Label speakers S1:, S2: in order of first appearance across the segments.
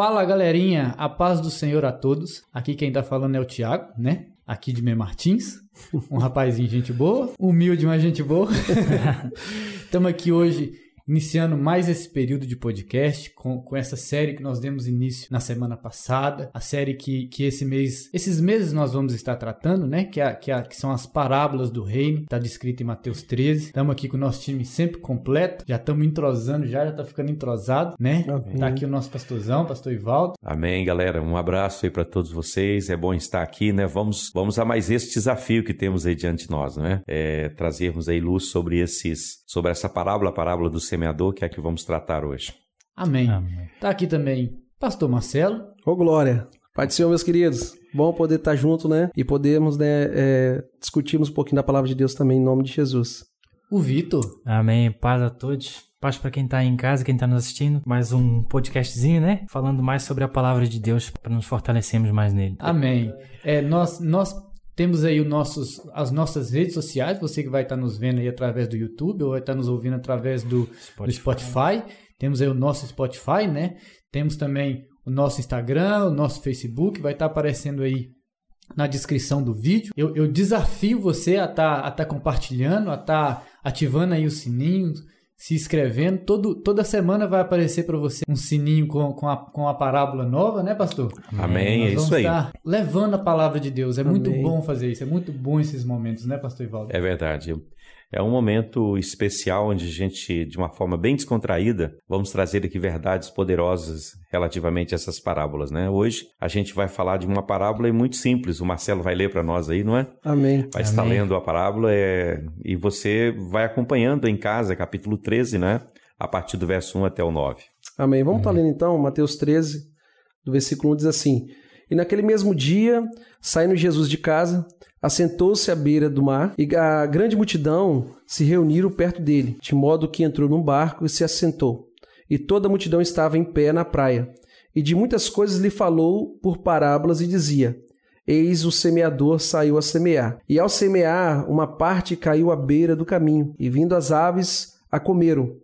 S1: Fala galerinha, a paz do Senhor a todos. Aqui quem tá falando é o Thiago, né? Aqui de Mem Martins, um rapazinho gente boa, humilde, mas gente boa. Estamos aqui hoje iniciando mais esse período de podcast com, com essa série que nós demos início na semana passada, a série que, que esse mês, esses meses nós vamos estar tratando, né? Que, a, que, a, que são as parábolas do reino, está descrito em Mateus 13. Estamos aqui com o nosso time sempre completo, já estamos entrosando, já já está ficando entrosado, né?
S2: Amém.
S1: Tá aqui o nosso pastorzão, pastor Ivaldo.
S3: Amém, galera. Um abraço aí para todos vocês. É bom estar aqui, né? Vamos, vamos a mais esse desafio que temos aí diante de nós, né? É, trazermos aí luz sobre esses, sobre essa parábola, a parábola do semeador, que é a que vamos tratar hoje.
S1: Amém.
S2: Amém.
S1: Tá aqui também pastor Marcelo.
S2: Ô, Glória. Pai do Senhor, meus queridos. Bom poder estar junto, né? E podermos, né, é, discutirmos um pouquinho da palavra de Deus também, em nome de Jesus.
S1: O Vitor.
S4: Amém. Paz a todos. Paz para quem tá aí em casa, quem tá nos assistindo. Mais um podcastzinho, né? Falando mais sobre a palavra de Deus para nos fortalecermos mais nele.
S1: Amém. É, nós, nós temos aí os nossos, as nossas redes sociais, você que vai estar nos vendo aí através do YouTube ou vai estar nos ouvindo através do Spotify. do Spotify. Temos aí o nosso Spotify, né? Temos também o nosso Instagram, o nosso Facebook, vai estar aparecendo aí na descrição do vídeo. Eu, eu desafio você a estar a tá compartilhando, a estar ativando aí o sininho, se inscrevendo. Todo, toda semana vai aparecer para você um sininho com, com, a, com a parábola nova, né, pastor?
S3: Amém,
S1: Nós
S3: é
S1: vamos
S3: isso aí.
S1: estar levando a palavra de Deus. É muito
S2: Amém.
S1: bom fazer isso, é muito bom esses momentos, né, pastor Ivaldo?
S3: É verdade. É um momento especial onde a gente, de uma forma bem descontraída, vamos trazer aqui verdades poderosas relativamente a essas parábolas, né? Hoje a gente vai falar de uma parábola e muito simples. O Marcelo vai ler para nós aí, não é?
S2: Amém.
S3: Vai estar
S4: Amém.
S3: lendo a parábola é, e você vai acompanhando em casa, capítulo 13, né? A partir do verso 1 até o 9.
S2: Amém. Vamos estar lendo então Mateus 13, do versículo 1 diz assim: E naquele mesmo dia, saindo Jesus de casa, assentou-se à beira do mar, e a grande multidão se reuniram perto dele, de modo que entrou num barco e se assentou. E toda a multidão estava em pé na praia. E de muitas coisas lhe falou por parábolas e dizia: Eis o semeador saiu a semear. E ao semear, uma parte caiu à beira do caminho, e vindo as aves a comeram.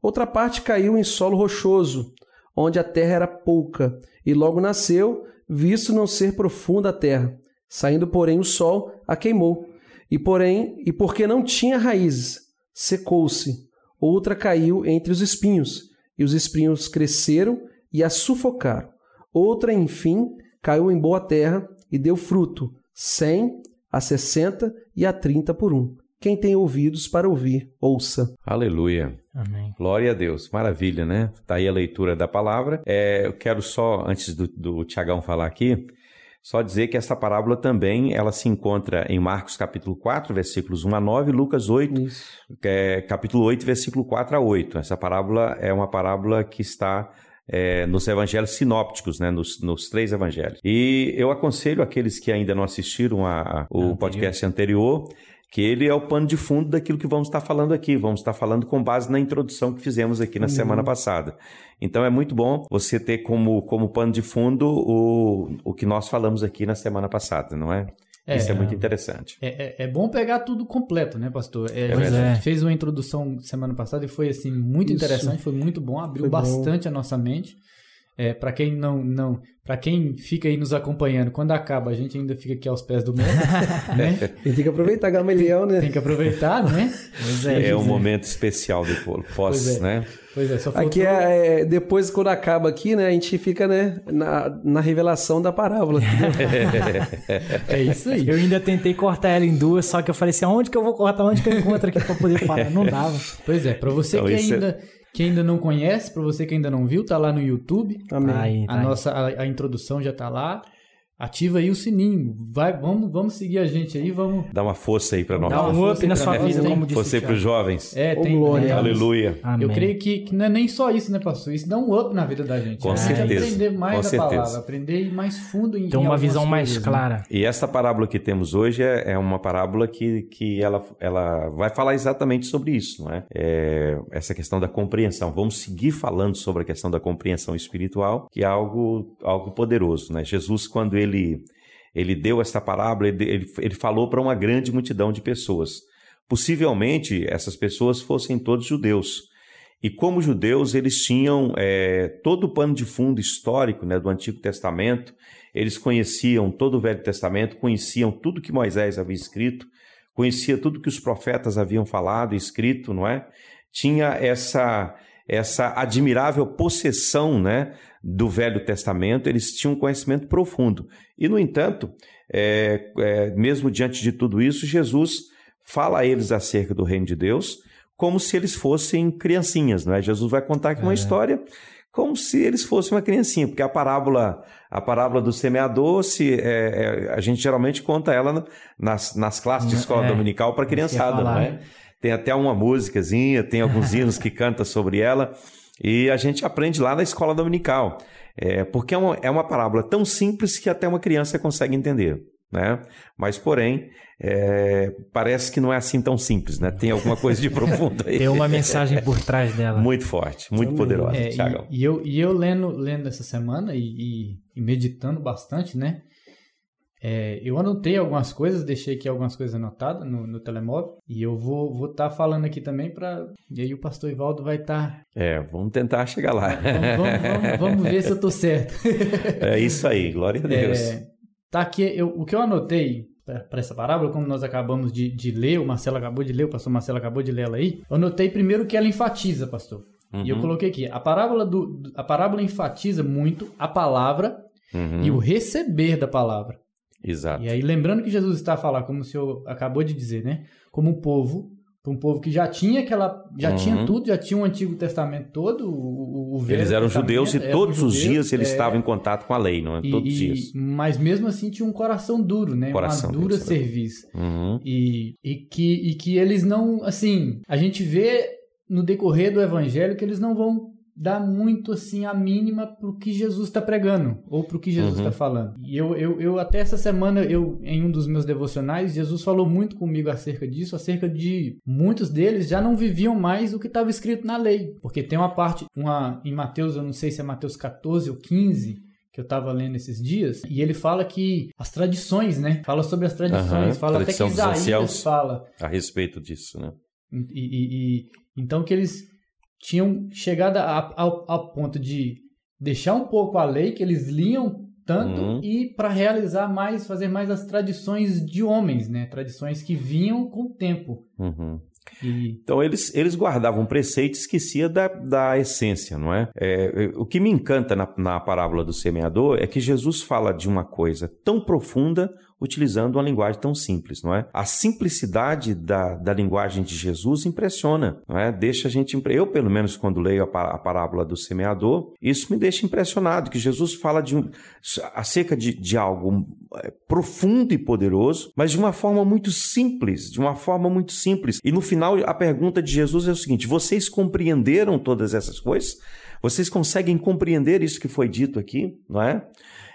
S2: Outra parte caiu em solo rochoso, onde a terra era pouca, e logo nasceu, visto não ser profunda a terra. Saindo, porém, o sol a queimou. E porém, e porque não tinha raízes, secou-se. Outra caiu entre os espinhos, e os espinhos cresceram e a sufocaram. Outra, enfim, caiu em boa terra e deu fruto, cem, a sessenta e a trinta por um. Quem tem ouvidos para ouvir, ouça.
S3: Aleluia.
S4: Amém.
S3: Glória a Deus, maravilha, né? Tá aí a leitura da palavra. É, eu quero só, antes do, do Tiagão falar aqui, só dizer que essa parábola também ela se encontra em Marcos capítulo 4, versículos 1 a 9, Lucas 8,
S2: Isso.
S3: é, capítulo 8, versículo 4 a 8. Essa parábola é uma parábola que está é, nos evangelhos sinópticos, né, nos, nos três evangelhos. E eu aconselho aqueles que ainda não assistiram a, a- o
S4: Anterior.
S3: podcast anterior, que ele é o pano de fundo daquilo que vamos estar falando aqui. Vamos estar falando com base na introdução que fizemos aqui na semana passada. Então é muito bom você ter como, como pano de fundo o, o que nós falamos aqui na semana passada, não é?
S1: É,
S3: Isso é muito interessante.
S1: É, é, é bom pegar tudo completo, né, pastor? É, a
S4: Pois
S1: gente
S4: é.
S1: fez uma introdução semana passada e foi assim muito
S2: Isso.
S1: interessante, foi muito bom, abriu
S2: Foi bom.
S1: bastante a nossa mente. É, para quem não, não, para quem fica aí nos acompanhando, quando acaba a gente ainda fica aqui aos pés do mestre, né?
S2: E tem que aproveitar Gamaliel, né?
S1: Tem que aproveitar, né?
S4: Pois
S3: É,
S4: é.
S3: um momento especial depois,
S1: Pois
S3: pós,
S1: é.
S3: né?
S1: Pois é, só faltou...
S2: Aqui é, é- depois quando acaba aqui, né, a gente fica, né, na, na revelação da parábola.
S1: é isso aí.
S4: Eu ainda tentei cortar ela em duas, só que eu falei assim, aonde que eu vou cortar, onde que eu encontro aqui pra poder falar? Não dava.
S1: Pois é, para você
S3: Então,
S1: que
S3: isso é-
S1: ainda que ainda não conhece, para você que ainda não viu, tá lá no YouTube.
S2: Amém.
S4: Aí,
S1: A
S4: tá aí.
S1: nossa a, a introdução já tá lá. Ativa aí o sininho. Vai, vamos, vamos seguir a gente aí, vamos
S3: Dá uma força aí para nós.
S4: Dá um
S1: força
S4: up
S1: aí
S4: na sua vida, como disse o
S3: Você para os jovens.
S1: É, tem.
S2: glória.
S1: é,
S3: Aleluia.
S4: Amém.
S1: Eu creio que, que não é nem só isso, né, pastor? Isso dá um up na vida da gente.
S3: Com
S1: a gente
S3: certeza.
S1: aprender mais
S3: Com
S1: da
S3: certeza.
S1: palavra, aprender mais fundo em em
S4: uma visão mais
S1: coisas, né?
S4: clara.
S3: E essa parábola que temos hoje é, é uma parábola que, que ela, ela vai falar exatamente sobre isso, não é? é? Essa questão da compreensão. Vamos seguir falando sobre a questão da compreensão espiritual, que é algo, algo poderoso, né? Jesus, quando ele, ele deu essa parábola, ele, ele, ele falou para uma grande multidão de pessoas. Possivelmente essas pessoas fossem todos judeus. E como judeus, eles tinham é, todo o pano de fundo histórico né, do Antigo Testamento, eles conheciam todo o Velho Testamento, conheciam tudo que Moisés havia escrito, conhecia tudo que os profetas haviam falado escrito, não é? Tinha essa essa admirável possessão, né, do Velho Testamento, eles tinham um conhecimento profundo. E, no entanto, é, é, mesmo diante de tudo isso, Jesus fala a eles acerca do reino de Deus como se eles fossem criancinhas, não é? Jesus vai contar aqui uma é. história como se eles fossem uma criancinha, porque a parábola, a parábola do semeador, se, é, é, a gente geralmente conta ela nas, nas classes de escola é, dominical para criançada, não é? Tem até uma músicazinha, tem alguns hinos que canta sobre ela, e a gente aprende lá na escola dominical, é, porque é uma, é uma parábola tão simples que até uma criança consegue entender né? Mas, porém, é, parece que não é assim tão simples, né? Tem alguma coisa de profundo aí.
S4: Tem uma mensagem por trás dela.
S3: Muito forte, muito poderosa, é,
S1: e, e, eu, e eu lendo, lendo essa semana e, e meditando bastante, né? É, eu anotei algumas coisas, deixei aqui algumas coisas anotadas no, no telemóvel e eu vou vou estar tá falando aqui também para e aí o pastor Ivaldo vai estar. Tá...
S3: É, vamos tentar chegar lá.
S1: Vamos, vamos, vamos, vamos ver se eu tô certo.
S3: é isso aí, glória a Deus.
S1: É, Tá aqui, eu, o que eu anotei para essa parábola, como nós acabamos de, de, ler, o Marcelo acabou de ler, o pastor Marcelo acabou de ler ela aí, eu anotei primeiro que ela enfatiza, pastor. Uhum. E eu uhum. coloquei aqui, a parábola, do, a parábola enfatiza muito a palavra uhum. e o receber da palavra.
S3: Exato.
S1: E aí, lembrando que Jesus está a falar, como o senhor acabou de dizer, né? Como um povo um povo que já tinha aquela, já uhum. tinha tudo, já tinha o Antigo Testamento todo, o, o
S3: Eles eram judeus e todos os dias eles é... estavam em contato com a lei, não é? Todos os dias.
S1: Mas mesmo assim tinha um coração duro, né?
S3: Coração
S1: Uma dura serviço. Uhum. E, e, que, e que eles não, assim, a gente vê no decorrer do evangelho que eles não vão dá muito assim a mínima pro que Jesus está pregando ou pro que Jesus está uhum. falando. E eu, eu, eu até essa semana eu em um dos meus devocionais Jesus falou muito comigo acerca disso, acerca de muitos deles já não viviam mais o que estava escrito na lei, porque tem uma parte uma em Mateus, eu não sei se é Mateus 14 ou 15, que eu estava lendo esses dias, e ele fala que as tradições, né? Fala sobre as tradições, uhum, fala até que Isaías fala
S3: a respeito disso, né?
S1: E, e, e, então que eles tinham chegado a, ao, ao ponto de deixar um pouco a lei que eles liam tanto uhum. e para realizar mais, fazer mais as tradições de homens, né? Tradições que vinham com o tempo.
S3: Uhum. E... Então eles, eles guardavam preceito e esquecia da, da essência, não é? é? O que me encanta na, na parábola do semeador é que Jesus fala de uma coisa tão profunda utilizando uma linguagem tão simples, não é? A simplicidade da, da linguagem de Jesus impressiona, não é? Deixa a gente... Eu, pelo menos, quando leio a, parábola do semeador, isso me deixa impressionado, que Jesus fala de um, acerca de, de algo é, profundo e poderoso, mas de uma forma muito simples, de uma forma muito simples. E no final, a pergunta de Jesus é o seguinte, vocês compreenderam todas essas coisas? Vocês conseguem compreender isso que foi dito aqui, não é?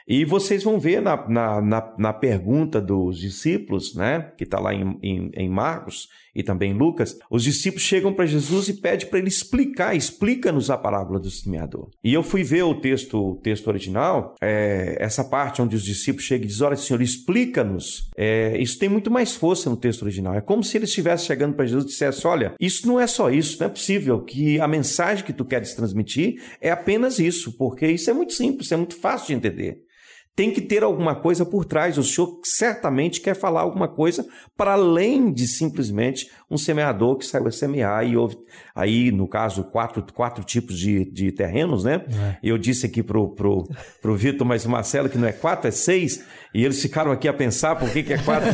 S3: E vocês vão ver na, na, na, na pergunta dos discípulos, né, que está lá em, em, em, Marcos e também em Lucas, os discípulos chegam para Jesus e pedem para ele explicar, explica-nos a parábola do semeador. E eu fui ver o texto, o texto original, é, essa parte onde os discípulos chegam e dizem, olha Senhor, explica-nos. É, isso tem muito mais força no texto original. É como se eles estivessem chegando para Jesus e dissessem, olha, isso não é só isso, não é possível que a mensagem que tu queres transmitir é apenas isso, porque isso é muito simples, é muito fácil de entender tem que ter alguma coisa por trás. O senhor certamente quer falar alguma coisa para além de simplesmente um semeador que saiu a semear e houve, aí, no caso, quatro, quatro tipos de, de terrenos, né? É. Eu disse aqui pro, pro, pro Vitor, mas o Marcelo que não é quatro, é seis, e eles ficaram aqui a pensar por que, que é quatro.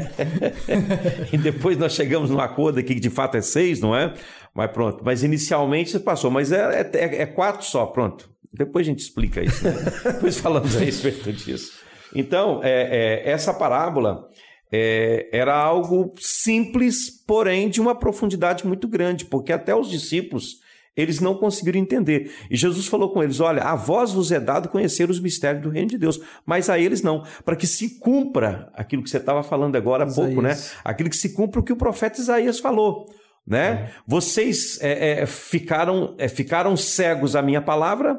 S3: e depois nós chegamos num acordo aqui que de fato é seis, não é? Mas pronto, mas inicialmente passou, mas é, é, é quatro só, pronto. Depois a gente explica isso, né? depois falamos a respeito disso. Então, é, é, essa parábola é, era algo simples, porém de uma profundidade muito grande, porque até os discípulos eles não conseguiram entender. E Jesus falou com eles: Olha, a vós vos é dado conhecer os mistérios do reino de Deus, mas a eles não, para que se cumpra aquilo que você estava falando agora há pouco, né? Aquilo que se cumpra o que o profeta Isaías falou. Né? É. Vocês é, é, ficaram, é, ficaram cegos à minha palavra,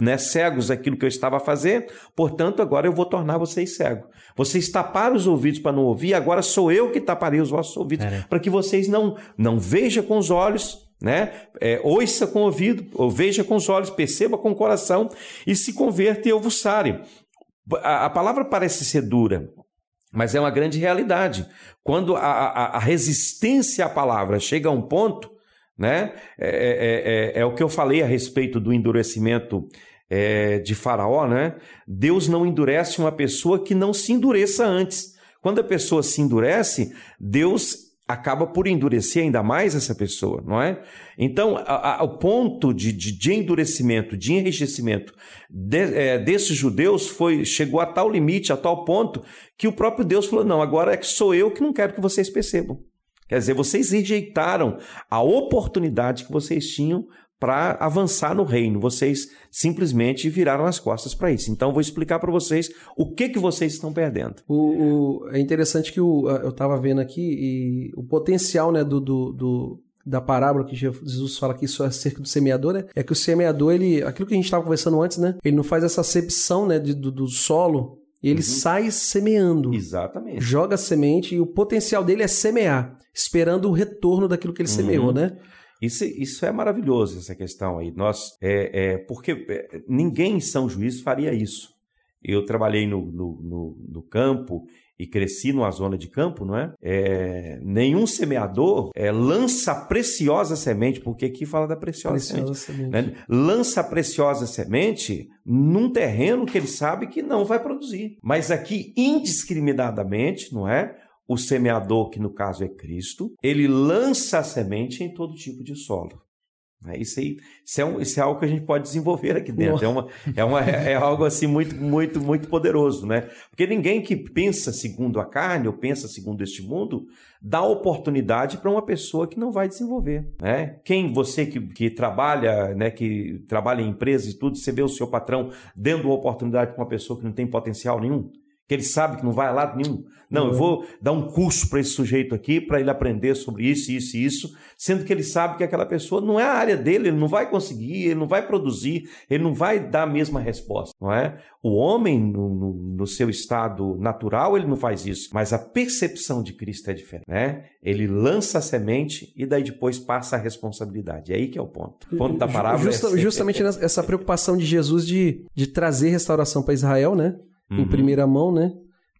S3: né, cegos aquilo que eu estava a fazer, portanto, agora eu vou tornar vocês cegos. Vocês taparam os ouvidos para não ouvir, agora sou eu que taparei os vossos ouvidos, para que vocês não, não vejam com os olhos, né? É, ouça com o ouvido, ou veja com os olhos, perceba com o coração e se converta e eu vos sare. A, a palavra parece ser dura, mas é uma grande realidade. Quando a, a, a resistência à palavra chega a um ponto, né? É, é, é, é, o que eu falei a respeito do endurecimento é, de Faraó, né? Deus não endurece uma pessoa que não se endureça antes. Quando a pessoa se endurece, Deus acaba por endurecer ainda mais essa pessoa, não é? Então, a, a, o ponto de, de, de, endurecimento, de enriquecimento de, é, desses judeus foi chegou a tal limite, a tal ponto, que o próprio Deus falou: não, agora é que sou eu que não quero que vocês percebam. Quer dizer, vocês rejeitaram a oportunidade que vocês tinham para avançar no reino. Vocês simplesmente viraram as costas para isso. Então, vou explicar para vocês o que, que vocês estão perdendo.
S2: O, o é interessante que o, eu estava vendo aqui e o potencial né, do, do, do da parábola que Jesus fala aqui só acerca do semeador, né? É que o semeador, ele, aquilo que a gente estava conversando antes, né? Ele não faz essa acepção, né, de, do, do solo, ele uhum. sai semeando.
S3: Exatamente.
S2: Joga a semente e o potencial dele é semear, esperando o retorno daquilo que ele uhum. semeou, né?
S3: Isso, isso é maravilhoso, essa questão aí. Nós, é, é, porque é, ninguém em São Juiz faria isso. Eu trabalhei no, no, no, no campo e cresci numa zona de campo, não é? é nenhum semeador é, lança a preciosa semente, porque aqui fala da preciosa, preciosa semente. semente. Né? Lança a preciosa semente num terreno que ele sabe que não vai produzir. Mas aqui, indiscriminadamente, não é? O semeador, que no caso é Cristo, ele lança a semente em todo tipo de solo. É, isso, aí, isso, é um, isso é algo que a gente pode desenvolver aqui dentro. É, uma, é, uma, é algo assim muito, muito, muito poderoso, né? Porque ninguém que pensa segundo a carne ou pensa segundo este mundo dá oportunidade para uma pessoa que não vai desenvolver, né? Quem você que, que trabalha, né, que trabalha em empresas e tudo, você vê o seu patrão dando uma oportunidade para uma pessoa que não tem potencial nenhum? Que ele sabe que não vai a lado nenhum. Não, uhum. eu vou dar um curso para esse sujeito aqui, para ele aprender sobre isso, isso e isso, sendo que ele sabe que aquela pessoa não é a área dele, ele não vai conseguir, ele não vai produzir, ele não vai dar a mesma resposta, não é? O homem, no, no, no seu estado natural, ele não faz isso, mas a percepção de Cristo é diferente, né? Ele lança a semente e daí depois passa a responsabilidade. É aí que é o ponto. O ponto da parábola
S2: Justa,
S3: é...
S2: Justamente essa preocupação de Jesus de, de trazer restauração para Israel, né? Uhum. em primeira mão, né?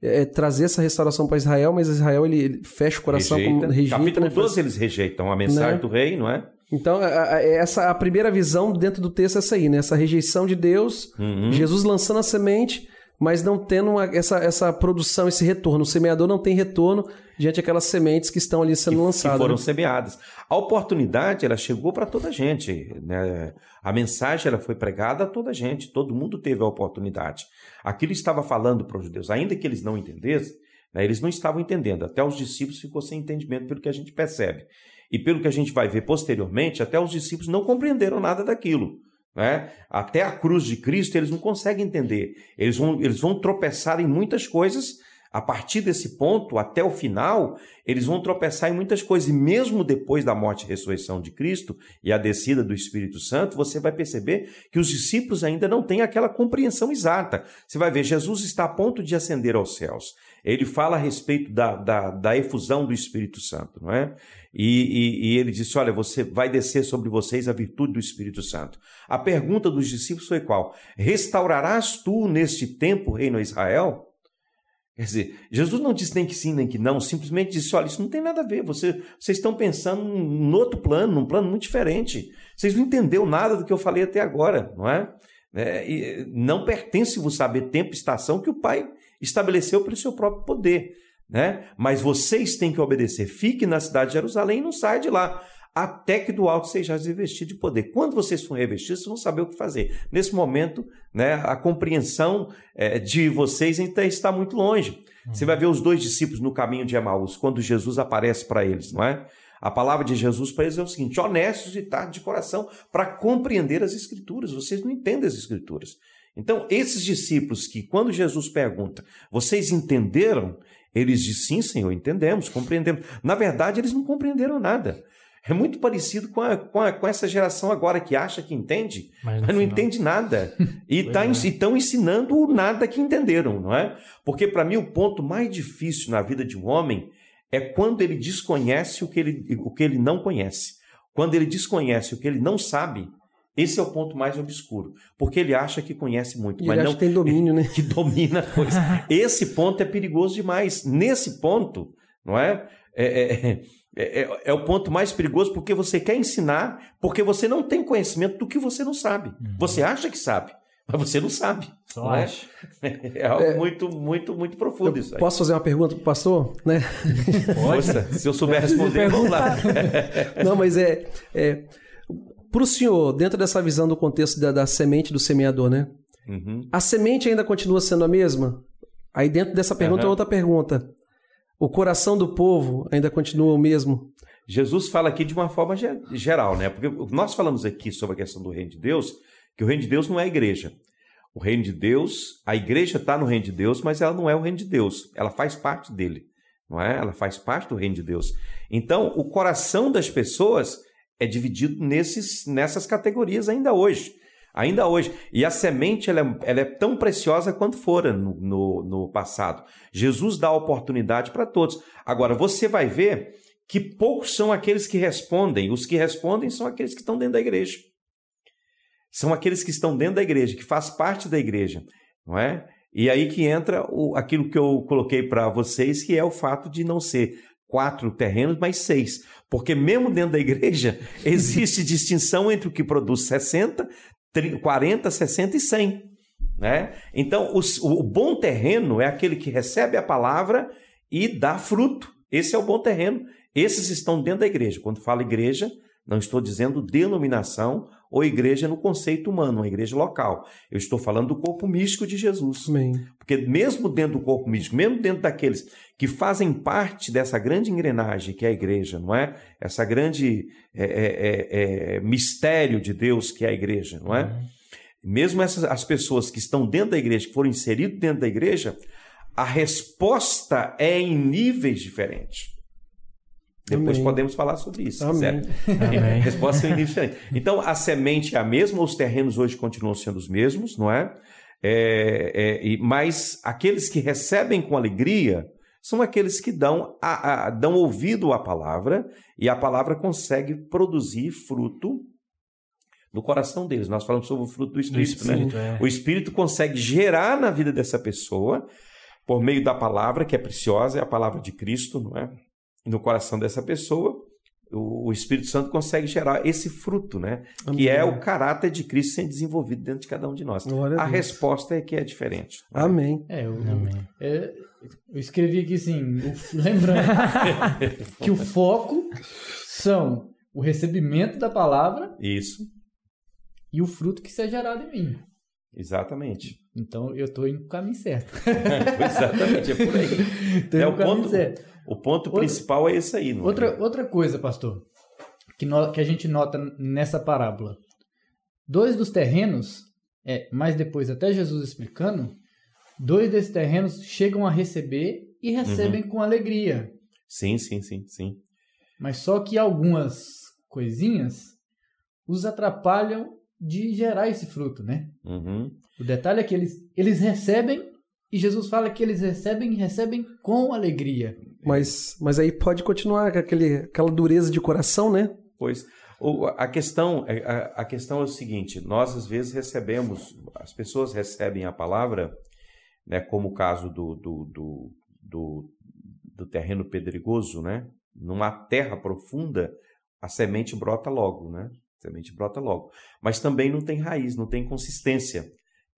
S2: É, é, trazer essa restauração para Israel, mas Israel ele, ele fecha o coração,
S3: rejeita.
S2: Como, rejeita.
S3: Capítulo né? 12 eles rejeitam a mensagem né? do rei, não é?
S2: Então, a, a, essa a primeira visão dentro do texto é essa aí, né? Essa rejeição de Deus, uhum. Jesus lançando a semente, mas não tendo uma, essa, essa produção, esse retorno. O semeador não tem retorno diante daquelas sementes que estão ali sendo que, lançadas.
S3: Que foram né? semeadas. A oportunidade, ela chegou para toda a gente. Né? A mensagem ela foi pregada a toda a gente. Todo mundo teve a oportunidade. Aquilo estava falando para os judeus, ainda que eles não entendessem, né? eles não estavam entendendo. Até os discípulos ficou sem entendimento pelo que a gente percebe. E pelo que a gente vai ver posteriormente, até os discípulos não compreenderam nada daquilo. Né? Até a cruz de Cristo eles não conseguem entender. Eles vão, eles vão tropeçar em muitas coisas. A partir desse ponto, até o final, eles vão tropeçar em muitas coisas. E mesmo depois da morte e ressurreição de Cristo e a descida do Espírito Santo, você vai perceber que os discípulos ainda não têm aquela compreensão exata. Você vai ver, Jesus está a ponto de ascender aos céus. Ele fala a respeito da, da, da efusão do Espírito Santo, não é? E, e, e, ele disse: Olha, você vai descer sobre vocês a virtude do Espírito Santo. A pergunta dos discípulos foi qual? Restaurarás tu neste tempo o reino a Israel? Quer dizer, Jesus não disse nem que sim, nem que não, simplesmente disse: olha, isso não tem nada a ver, você, vocês estão pensando num outro plano, num plano muito diferente. Vocês não entenderam nada do que eu falei até agora, não é? é não pertence-vos saber tempo e estação que o Pai estabeleceu pelo seu próprio poder né? Mas vocês têm que obedecer. Fique na cidade de Jerusalém e não saia de lá, até que do alto sejais revestido de poder. Quando vocês forem revestidos, vocês vão saber o que fazer. Nesse momento, né, a compreensão é, de vocês ainda está muito longe. Você vai ver os dois discípulos no caminho de Emaús, quando Jesus aparece para eles, não é? A palavra de Jesus para eles é o seguinte: honestos e tarde de coração, para compreender as Escrituras. Vocês não entendem as Escrituras. Então, esses discípulos que, quando Jesus pergunta, vocês entenderam? Eles dizem, sim, Senhor, entendemos, compreendemos. Na verdade, eles não compreenderam nada. É muito parecido com, a, com, a, com essa geração agora que acha que entende, mas, mas não entende nada. E tá, estão é. ensinando o nada que entenderam, não é? Porque, para mim, o ponto mais difícil na vida de um homem é quando ele desconhece o que ele, o que ele não conhece. Quando ele desconhece o que ele não sabe, esse é o ponto mais obscuro, porque ele acha que conhece muito,
S2: E
S3: mas
S2: ele
S3: não
S2: acha que tem domínio, né?
S3: que domina a coisa. Esse ponto é perigoso demais. Nesse ponto, não é? É, é, é, é- é o ponto mais perigoso porque você quer ensinar, porque você não tem conhecimento do que você não sabe. Você acha que sabe, mas você não sabe.
S4: Só
S3: não é?
S4: acho.
S3: É algo muito, muito, muito profundo isso aí.
S2: Posso fazer uma pergunta pro pastor? Né?
S3: Força, se eu souber responder, vamos lá.
S2: Não, mas é, é para o senhor, dentro dessa visão do contexto da, da semente do semeador, né?
S3: Uhum.
S2: A semente ainda continua sendo a mesma? Aí dentro dessa pergunta,
S3: Aham.
S2: outra pergunta. O coração do povo ainda continua o mesmo?
S3: Jesus fala aqui de uma forma ge- geral, né? Porque nós falamos aqui sobre a questão do reino de Deus, que o reino de Deus não é a igreja. O reino de Deus, a igreja está no reino de Deus, mas ela não é o reino de Deus. Ela faz parte dele, não é? Ela faz parte do reino de Deus. Então, o coração das pessoas é dividido nesses, nessas categorias ainda hoje. Ainda hoje. E a semente ela é, ela é tão preciosa quanto fora no, no, no passado. Jesus dá oportunidade para todos. Agora, você vai ver que poucos são aqueles que respondem. Os que respondem são aqueles que estão dentro da igreja. São aqueles que estão dentro da igreja, que faz parte da igreja, não é? E aí que entra o, aquilo que eu coloquei para vocês, que é o fato de não ser quatro terrenos, mas seis. Porque mesmo dentro da igreja, existe distinção entre o que produz 60, 30, 40, 60 e 100. Né? Então, os- o bom terreno é aquele que recebe a palavra e dá fruto. Esse é o bom terreno. Esses estão dentro da igreja. Quando falo igreja, não estou dizendo denominação ou igreja no conceito humano, uma igreja local. Eu estou falando do corpo místico de Jesus.
S2: Amém.
S3: Porque mesmo dentro do corpo místico, mesmo dentro daqueles que fazem parte dessa grande engrenagem que é a igreja, não é? Essa grande é, é, é, é, mistério de Deus que é a igreja, não é? Mesmo essas as pessoas que estão dentro da igreja, que foram inseridas dentro da igreja, a resposta é em níveis diferentes. Depois
S2: Amém.
S3: podemos falar sobre isso,
S2: Amém.
S3: quiser.
S4: Amém.
S3: Resposta é diferentes. Então, a semente é a mesma, os terrenos hoje continuam sendo os mesmos, não é? É, é, mas aqueles que recebem com alegria são aqueles que dão, a- a- dão ouvido à palavra e a palavra consegue produzir fruto no coração deles. Nós falamos sobre o fruto do Espírito, né?
S4: Espírito, é.
S3: O Espírito consegue gerar na vida dessa pessoa, por meio da palavra, que é preciosa, é a palavra de Cristo, não é? No coração dessa pessoa, o o Espírito Santo consegue gerar esse fruto, né? Que é o caráter de Cristo sendo desenvolvido dentro de cada um de nós.
S2: Glória a
S3: A resposta é que é diferente.
S2: Amém.
S1: É, eu,
S4: Amém.
S1: é, eu escrevi aqui assim, o- lembrando que o foco são o recebimento da palavra
S3: Isso,
S1: e o fruto que seja gerado em mim.
S3: exatamente.
S1: Então eu estou indo no caminho certo.
S3: exatamente, é por aí. É o ponto-
S1: certo.
S3: O ponto
S1: Outra-
S3: principal é esse aí. Não é?
S1: Outra, outra coisa, pastor, que, no- que a gente nota nessa parábola. Dois dos terrenos, é, mais depois até Jesus explicando, dois desses terrenos chegam a receber e recebem
S3: Uhum.
S1: com alegria.
S3: Sim, sim, sim, sim.
S1: Mas só que algumas coisinhas os atrapalham de gerar esse fruto, né?
S3: Uhum.
S1: O detalhe é que eles, eles recebem e Jesus fala que eles recebem e recebem com alegria.
S2: Mas, mas aí pode continuar com aquele, aquela dureza de coração, né?
S3: Pois o- a questão é- a, a questão é o seguinte: nós às vezes recebemos, as pessoas recebem a palavra, né, como o caso do, do, do, do, do terreno pedregoso, né? Numa terra profunda, a semente brota logo, né? A semente brota logo. Mas também não tem raiz, não tem consistência.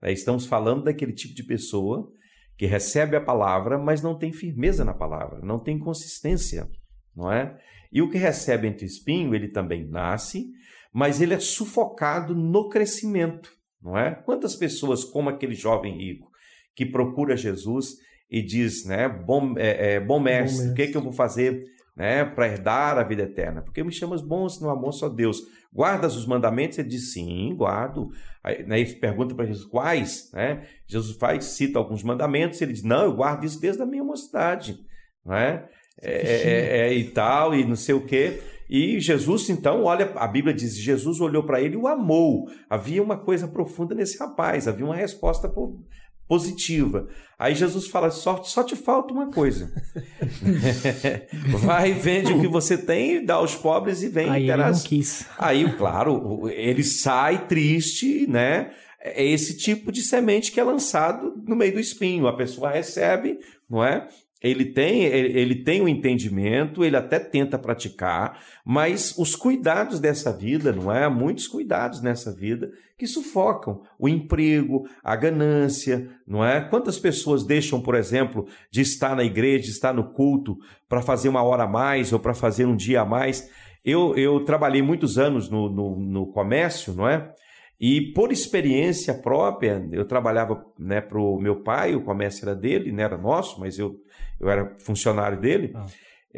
S3: né? Estamos falando daquele tipo de pessoa que recebe a palavra, mas não tem firmeza na palavra, não tem consistência, não é? E o que recebe entre espinho, ele também nasce, mas ele é sufocado no crescimento, não é? Quantas pessoas, como aquele jovem rico, que procura Jesus e diz, né, bom, é, é, bom mestre,
S2: mestre.
S3: o que, é que eu vou fazer né, para herdar a vida eterna? Porque me chamas bom, se não há bom só Deus. Guardas os mandamentos? Ele diz, sim, guardo. Aí, né, ele pergunta para Jesus, quais? Né? Jesus faz, cita alguns mandamentos, ele diz, não, eu guardo isso desde a minha mocidade. Não é? É, é, é, e tal, e não sei o quê. E Jesus, então, olha, a Bíblia diz: Jesus olhou para ele e o amou. Havia uma coisa profunda nesse rapaz, havia uma resposta por- positiva. Aí Jesus fala: só, só te falta uma coisa. Vai, vende o que você tem, dá aos pobres e vem.
S4: Aí ele não quis.
S3: Aí, claro, ele sai triste, né? É esse tipo de semente que é lançado no meio do espinho. A pessoa recebe, não é? Ele tem, ele tem o um entendimento, ele até tenta praticar, mas os cuidados dessa vida, não é? Muitos cuidados nessa vida que sufocam o emprego, a ganância, não é? Quantas pessoas deixam, por exemplo, de estar na igreja, de estar no culto para fazer uma hora a mais ou para fazer um dia a mais? Eu, eu trabalhei muitos anos no, no, no comércio, não é? E por experiência própria, eu trabalhava né, para o meu pai, o comércio era dele, não era nosso, mas eu, eu era funcionário dele. Ah.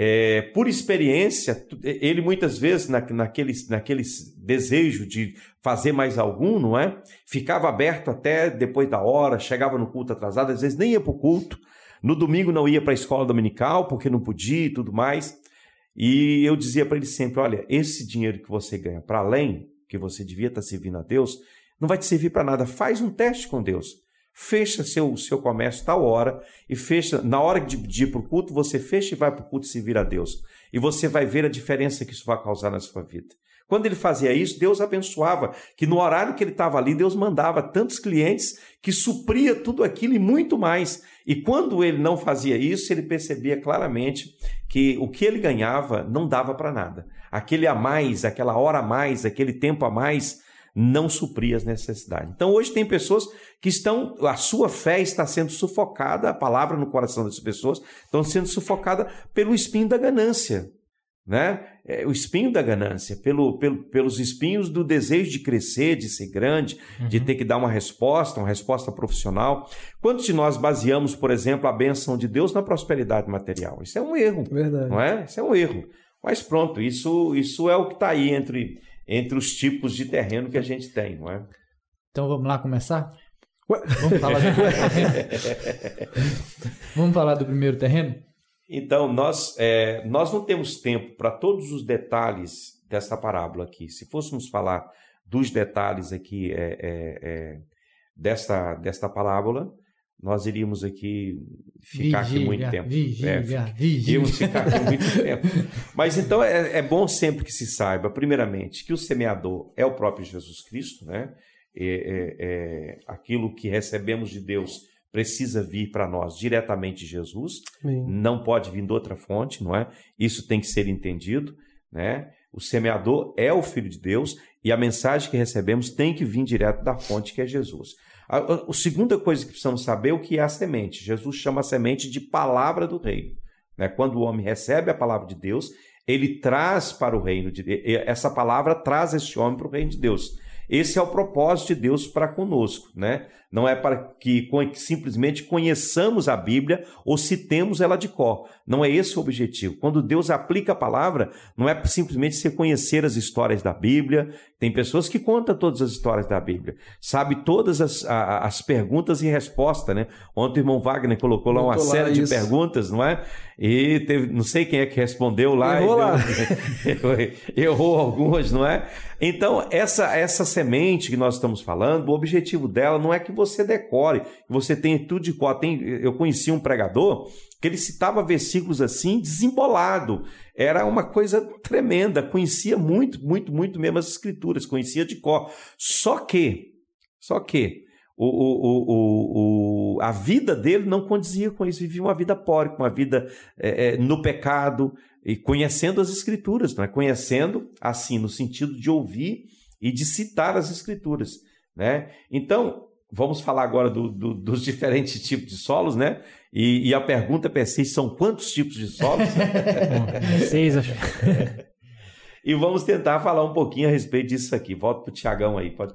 S3: É, por experiência, ele muitas vezes, na, naquele, naquele desejo de fazer mais algum, não é? Ficava aberto até depois da hora, chegava no culto atrasado, às vezes nem ia para o culto. No domingo não ia para a escola dominical porque não podia e tudo mais. E eu dizia para ele sempre: olha, esse dinheiro que você ganha para além que você devia estar servindo a Deus, não vai te servir para nada. Faz um teste com Deus. Fecha seu, seu comércio tal hora e fecha, na hora de, de ir para o culto, você fecha e vai para o culto servir a Deus. E você vai ver a diferença que isso vai causar na sua vida. Quando ele fazia isso, Deus abençoava, que no horário que ele estava ali, Deus mandava tantos clientes que supria tudo aquilo e muito mais. E quando ele não fazia isso, ele percebia claramente que o que ele ganhava não dava para nada. Aquele a mais, aquela hora a mais, aquele tempo a mais, não supria as necessidades. Então hoje tem pessoas que estão, a sua fé está sendo sufocada, a palavra no coração dessas pessoas, estão sendo sufocada pelo espinho da ganância né? É, o espinho da ganância, pelo, pelo, pelos espinhos do desejo de crescer, de ser grande, uhum. de ter que dar uma resposta, uma resposta profissional. Quantos de nós baseamos, por exemplo, a benção de Deus na prosperidade material? Isso é um erro,
S2: Verdade.
S3: não é? Isso é um erro. Mas pronto, isso, isso é o que está aí entre, entre os tipos de terreno que a gente tem, não é?
S1: Então vamos lá começar? Vamos falar, do... vamos falar do primeiro terreno?
S3: Então, nós, é, nós não temos tempo para todos os detalhes dessa parábola aqui. Se fôssemos falar dos detalhes aqui é, é, é, desta, desta parábola, nós iríamos aqui ficar vigia, aqui muito tempo.
S1: Vigia, é, vigia.
S3: Iríamos ficar aqui muito tempo. Mas então é, é, bom sempre que se saiba, primeiramente, que o semeador é o próprio Jesus Cristo, né? É, é, é aquilo que recebemos de Deus precisa vir para nós diretamente de Jesus, Sim. não pode vir de outra fonte, não é? Isso tem que ser entendido, né? O semeador é o filho de Deus e a mensagem que recebemos tem que vir direto da fonte que é Jesus. A, a, a segunda coisa que precisamos saber é o que é a semente. Jesus chama a semente de palavra do reino. Né? Quando o homem recebe a palavra de Deus, ele traz para o reino de Deus. Essa palavra traz este homem para o reino de Deus. Esse é o propósito de Deus para conosco, né? Não é para que simplesmente conheçamos a Bíblia ou citemos ela de cor. Não é esse o objetivo. Quando Deus aplica a palavra, não é simplesmente você conhecer as histórias da Bíblia. Tem pessoas que contam todas as histórias da Bíblia, sabe todas as, as perguntas e respostas, né? Ontem o irmão Wagner colocou lá uma série de perguntas, não é? E teve, não sei quem é que respondeu lá.
S2: Errou, lá.
S3: Deu, errou algumas, não é? Então, essa, essa semente que nós estamos falando, o objetivo dela não é que você decore, que você tenha tudo de cor. Tem, eu conheci um pregador que ele citava versículos assim, desembolado. Era uma coisa tremenda, conhecia muito, muito, muito mesmo as escrituras, conhecia de cor. Só que, só que, o, o, o, a vida dele não condizia com isso, vivia uma vida pobre, uma vida é, é, no pecado, e conhecendo as escrituras, não é? conhecendo assim, no sentido de ouvir e de citar as escrituras. Né? Então, vamos falar agora do, do, dos diferentes tipos de solos, né? E, e a pergunta persiste: são quantos tipos de solos?
S4: Seis, acho.
S3: E vamos tentar falar um pouquinho a respeito disso aqui. Volto para o Tiagão aí. Pode...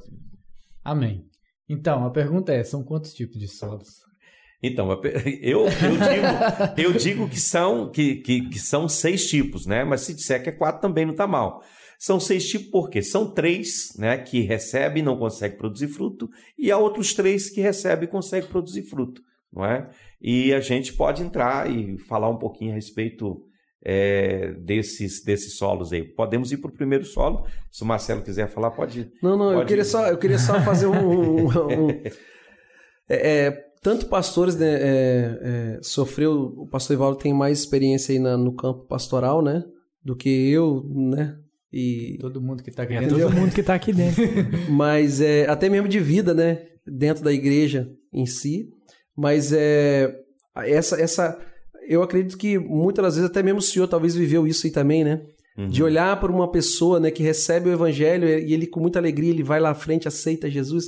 S1: Amém. Então, a pergunta é: são quantos tipos de solos?
S3: Então, eu, eu, digo, eu digo que são, que, que, que, são seis tipos, né? Mas se disser que é quatro também não está mal. São seis tipos porque são três né, que recebem e não conseguem produzir fruto, e há outros três que recebem e conseguem produzir fruto. Não é? E a gente pode entrar e falar um pouquinho a respeito é, desses, desses solos aí. Podemos ir para o primeiro solo. Se o Marcelo quiser falar, pode.
S2: Não, não,
S3: pode
S2: eu, queria só, eu queria só fazer um. um, um é, é tanto pastores né, é, é, sofreu, o pastor Ivaldo tem mais experiência aí na, no campo pastoral, né? Do que eu, né?
S1: E todo mundo que está aqui
S4: É
S1: dentro.
S4: todo mundo que está aqui dentro.
S2: Mas é, até mesmo de vida, né? Dentro da igreja em si. Mas é, essa, essa. Eu acredito que muitas das vezes, até mesmo o senhor talvez viveu isso aí também, né?
S3: Uhum.
S2: De olhar para uma pessoa né, que recebe o evangelho e ele, com muita alegria, ele vai lá à frente, aceita Jesus.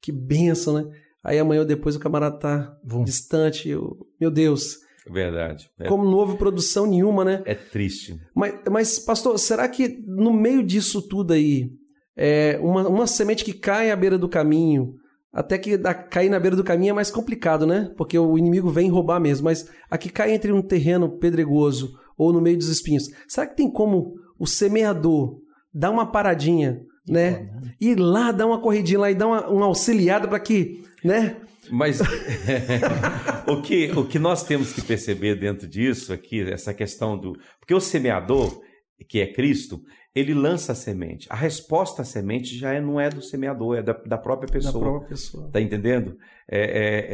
S2: Que bênção, né? Aí amanhã ou depois o camarada tá
S4: Vum.
S2: distante. Eu, meu Deus,
S3: Verdade. É,
S2: como não houve produção nenhuma, né?
S3: é triste.
S2: Mas, mas, pastor, será que no meio disso tudo aí, é, uma, uma semente que cai à beira do caminho, até que da, cair na beira do caminho é mais complicado, né? Porque o inimigo vem roubar mesmo, mas a que cai entre um terreno pedregoso ou no meio dos espinhos, será que tem como o semeador dar uma paradinha, né? Ir lá, dar uma corridinha lá e dar uma, uma auxiliada para que, né?
S3: Mas o, que, o que nós temos que perceber dentro disso aqui, essa questão do. Porque o semeador, que é Cristo, ele lança a semente. A resposta à semente já é- não é do semeador, é da, da própria
S2: Da
S3: pessoa.
S2: própria pessoa.
S3: Tá entendendo? É, é,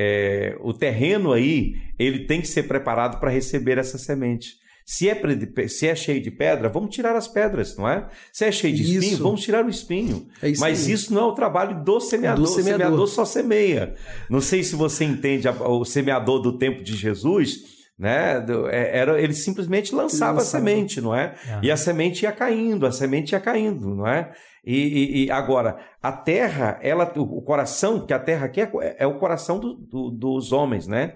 S3: é, o terreno aí, ele tem que ser preparado para receber essa semente. Se é, se é cheio de pedra, vamos tirar as pedras, não é? Se é cheio de
S2: Isso.
S3: espinho, vamos tirar o espinho.
S2: É isso
S3: Mas
S2: aí.
S3: isso não é o trabalho do semeador.
S2: Do semeador.
S3: O semeador só semeia. Não sei se você entende a- o semeador do tempo de Jesus, né? É- Era, ele simplesmente lançava a semente, não é?
S4: Ah.
S3: E a semente ia caindo, a semente ia caindo, não é? E, e- e agora, a terra, ela, o coração, que a terra aqui é, é o coração do- do- dos homens, né?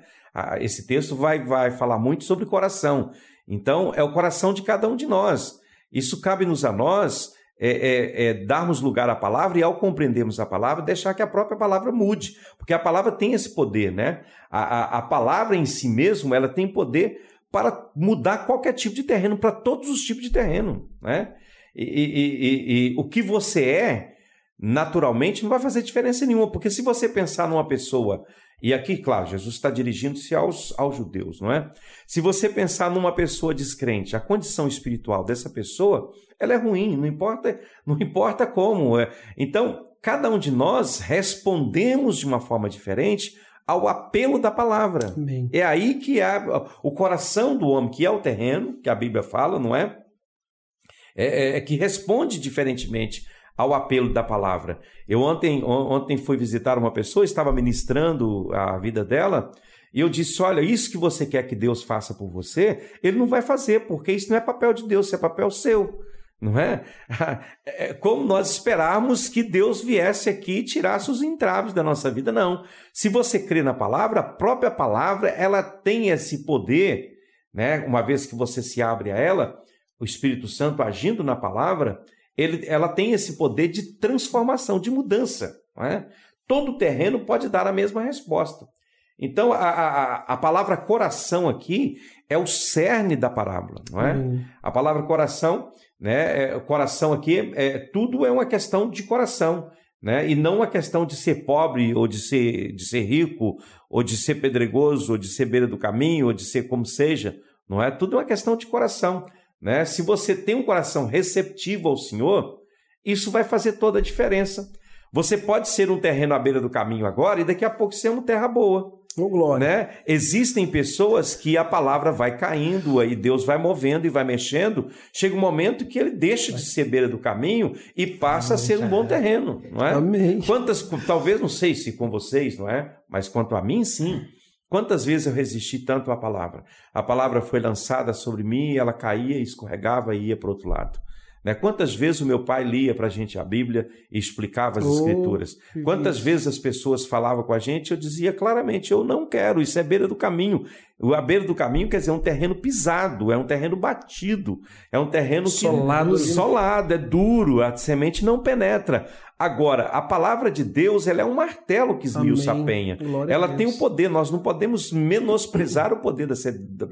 S3: Esse texto vai, vai falar muito sobre coração. Então, é o coração de cada um de nós. Isso cabe-nos a nós é, é- é darmos lugar à palavra e, ao compreendermos a palavra, deixar que a própria palavra mude. Porque a palavra tem esse poder, né? A, a, a palavra em si mesmo, ela tem poder para mudar qualquer tipo de terreno, para todos os tipos de terreno, né? E, e- e- e- e o que você é, naturalmente, não vai fazer diferença nenhuma, porque se você pensar numa pessoa, e aqui, claro, Jesus está dirigindo-se aos, aos judeus, não é? Se você pensar numa pessoa descrente, a condição espiritual dessa pessoa, ela é ruim, não importa, não importa como. é. Então, cada um de nós respondemos de uma forma diferente ao apelo da palavra.
S2: Amém.
S3: É aí que há o coração do homem, que é o terreno, que a Bíblia fala, não é? É, é- é que responde diferentemente ao apelo da palavra. Eu ontem, on- ontem fui visitar uma pessoa, estava ministrando a vida dela, e eu disse: Olha, isso que você quer que Deus faça por você, Ele não vai fazer, porque isso não é papel de Deus, isso é papel seu. Não é? É como nós esperarmos que Deus viesse aqui e tirasse os entraves da nossa vida, não. Se você crê na palavra, a própria palavra, ela tem esse poder, né? Uma vez que você se abre a ela, o Espírito Santo agindo na palavra, ele, ela tem esse poder de transformação, de mudança. É? Todo terreno pode dar a mesma resposta. Então, a, a, a palavra coração aqui é o cerne da parábola, não é?
S2: Amém.
S3: A palavra coração, né? É, coração aqui, é, tudo é uma questão de coração, né? E não uma questão de ser pobre ou de ser, de ser rico, ou de ser pedregoso, ou de ser beira do caminho, ou de ser como seja, não é? Tudo é uma questão de coração, né? Se você tem um coração receptivo ao Senhor, isso vai fazer toda a diferença. Você pode ser um terreno à beira do caminho agora e daqui a pouco ser uma terra boa
S2: Ô, glória.
S3: né? Existem pessoas que a palavra vai caindo e Deus vai movendo e vai mexendo. Chega um momento que ele deixa de ser beira do caminho e passa a ser um bom terreno, não é?
S2: Amém.
S3: Quantas, talvez não sei se com vocês, não é? Mas quanto a mim, sim. Quantas vezes eu resisti tanto à palavra? A palavra foi lançada sobre mim, ela caía, escorregava e ia para o outro lado. Né? Quantas vezes o meu pai lia para a gente a Bíblia e explicava as
S2: Oh,
S3: Escrituras? Quantas
S2: isso.
S3: vezes as pessoas falavam com a gente, eu dizia claramente, eu não quero, isso é beira do caminho. A beira do caminho quer dizer um terreno pisado, é um terreno batido, é um terreno
S2: Solado.
S3: solado, é duro, a semente não penetra. Agora, a palavra de Deus ela é um martelo que esmiuça a penha.
S2: Glória a
S3: Ela
S2: Deus.
S3: tem o poder, nós não podemos menosprezar o poder da,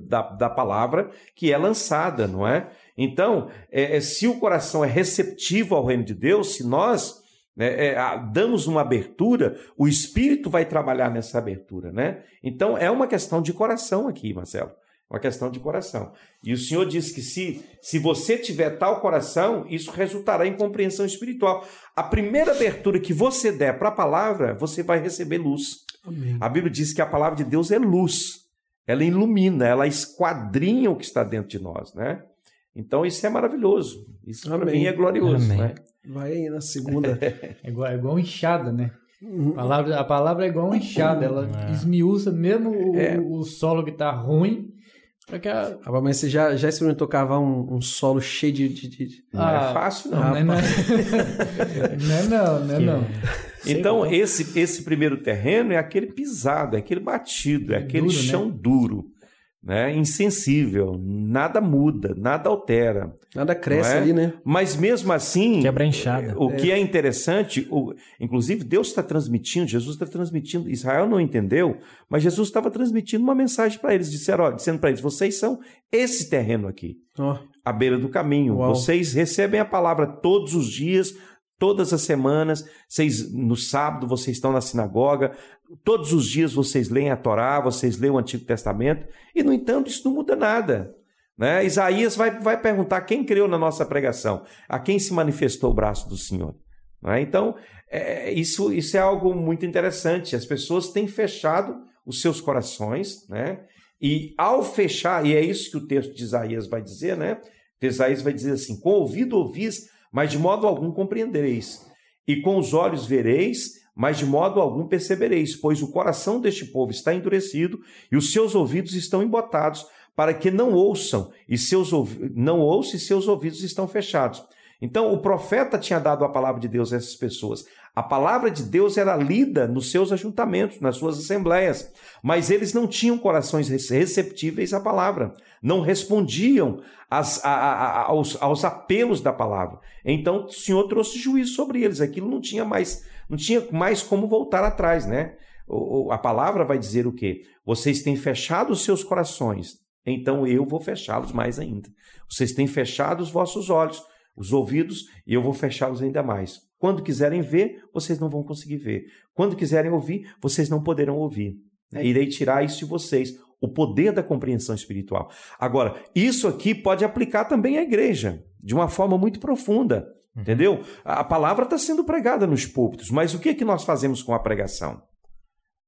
S3: da, da palavra que é lançada, não é? Então, é, é, se o coração é receptivo ao reino de Deus, se nós né, é, damos uma abertura, o Espírito vai trabalhar nessa abertura, né? Então, é uma questão de coração aqui, Marcelo. Uma questão de coração. E o Senhor diz que se, se você tiver tal coração, isso resultará em compreensão espiritual. A primeira abertura que você der para a palavra, você vai receber luz. Amém. A Bíblia diz que a palavra de Deus é luz. Ela ilumina, ela esquadrinha o que está dentro de nós, né? Então isso é maravilhoso. Isso para mim é glorioso, Amém. né?
S2: Vai aí na segunda.
S1: é, igual, é igual enxada, né? A palavra, a palavra é igual uma enxada, ela é. esmiuça mesmo o, é. o solo que está ruim,
S2: porque a... Ah, mas você já, já experimentou cavar um, um solo cheio de, de, de...
S3: Não é ah, é fácil, não. Não,
S1: não, é, não, é não, não, é não.
S3: Então, esse, esse primeiro terreno é aquele pisado, é aquele batido, é aquele duro, né? chão né? duro né? insensível, nada muda, nada altera.
S2: Nada cresce é? ali, né?
S3: Mas mesmo assim,
S4: quebra enxada.
S3: O é. que é interessante, o, inclusive Deus está transmitindo, Jesus está transmitindo, Israel não entendeu, mas Jesus estava transmitindo uma mensagem para eles, disseram, ó, dizendo para eles: vocês são esse terreno aqui, oh. à beira do caminho. Uau. Vocês recebem a palavra todos os dias, todas as semanas, vocês, no sábado vocês estão na sinagoga, todos os dias vocês leem a Torá, vocês leem o Antigo Testamento, e no entanto isso não muda nada. Né? Isaías vai, vai perguntar quem creu na nossa pregação, a quem se manifestou o braço do Senhor. Né? Então, é, isso, isso é algo muito interessante. As pessoas têm fechado os seus corações, né? e ao fechar, e é isso que o texto de Isaías vai dizer, né? Isaías vai dizer assim: com o ouvido ouvis mas de modo algum compreendereis. E com os olhos vereis, mas de modo algum percebereis, pois o coração deste povo está endurecido e os seus ouvidos estão embotados, para que não ouçam e seus não ouçam e seus ouvidos estão fechados. Então, o profeta tinha dado a palavra de Deus a essas pessoas. A palavra de Deus era lida nos seus ajuntamentos, nas suas assembleias, mas eles não tinham corações receptíveis à palavra, não respondiam a, a, aos, aos apelos da palavra. Então, o Senhor trouxe juízo sobre eles. Aquilo não tinha mais, não tinha mais como voltar atrás, né? A palavra vai dizer o quê? Vocês têm fechado os seus corações, então eu vou fechá-los mais ainda. Vocês têm fechado os vossos olhos, os ouvidos, e eu vou fechá-los ainda mais. Quando quiserem ver, vocês não vão conseguir ver. Quando quiserem ouvir, vocês não poderão ouvir. É, irei tirar isso de vocês, o poder da compreensão espiritual. Agora, isso aqui pode aplicar também à igreja, de uma forma muito profunda. Uhum. Entendeu? A palavra está sendo pregada nos púlpitos, mas o que, é que nós fazemos com a pregação?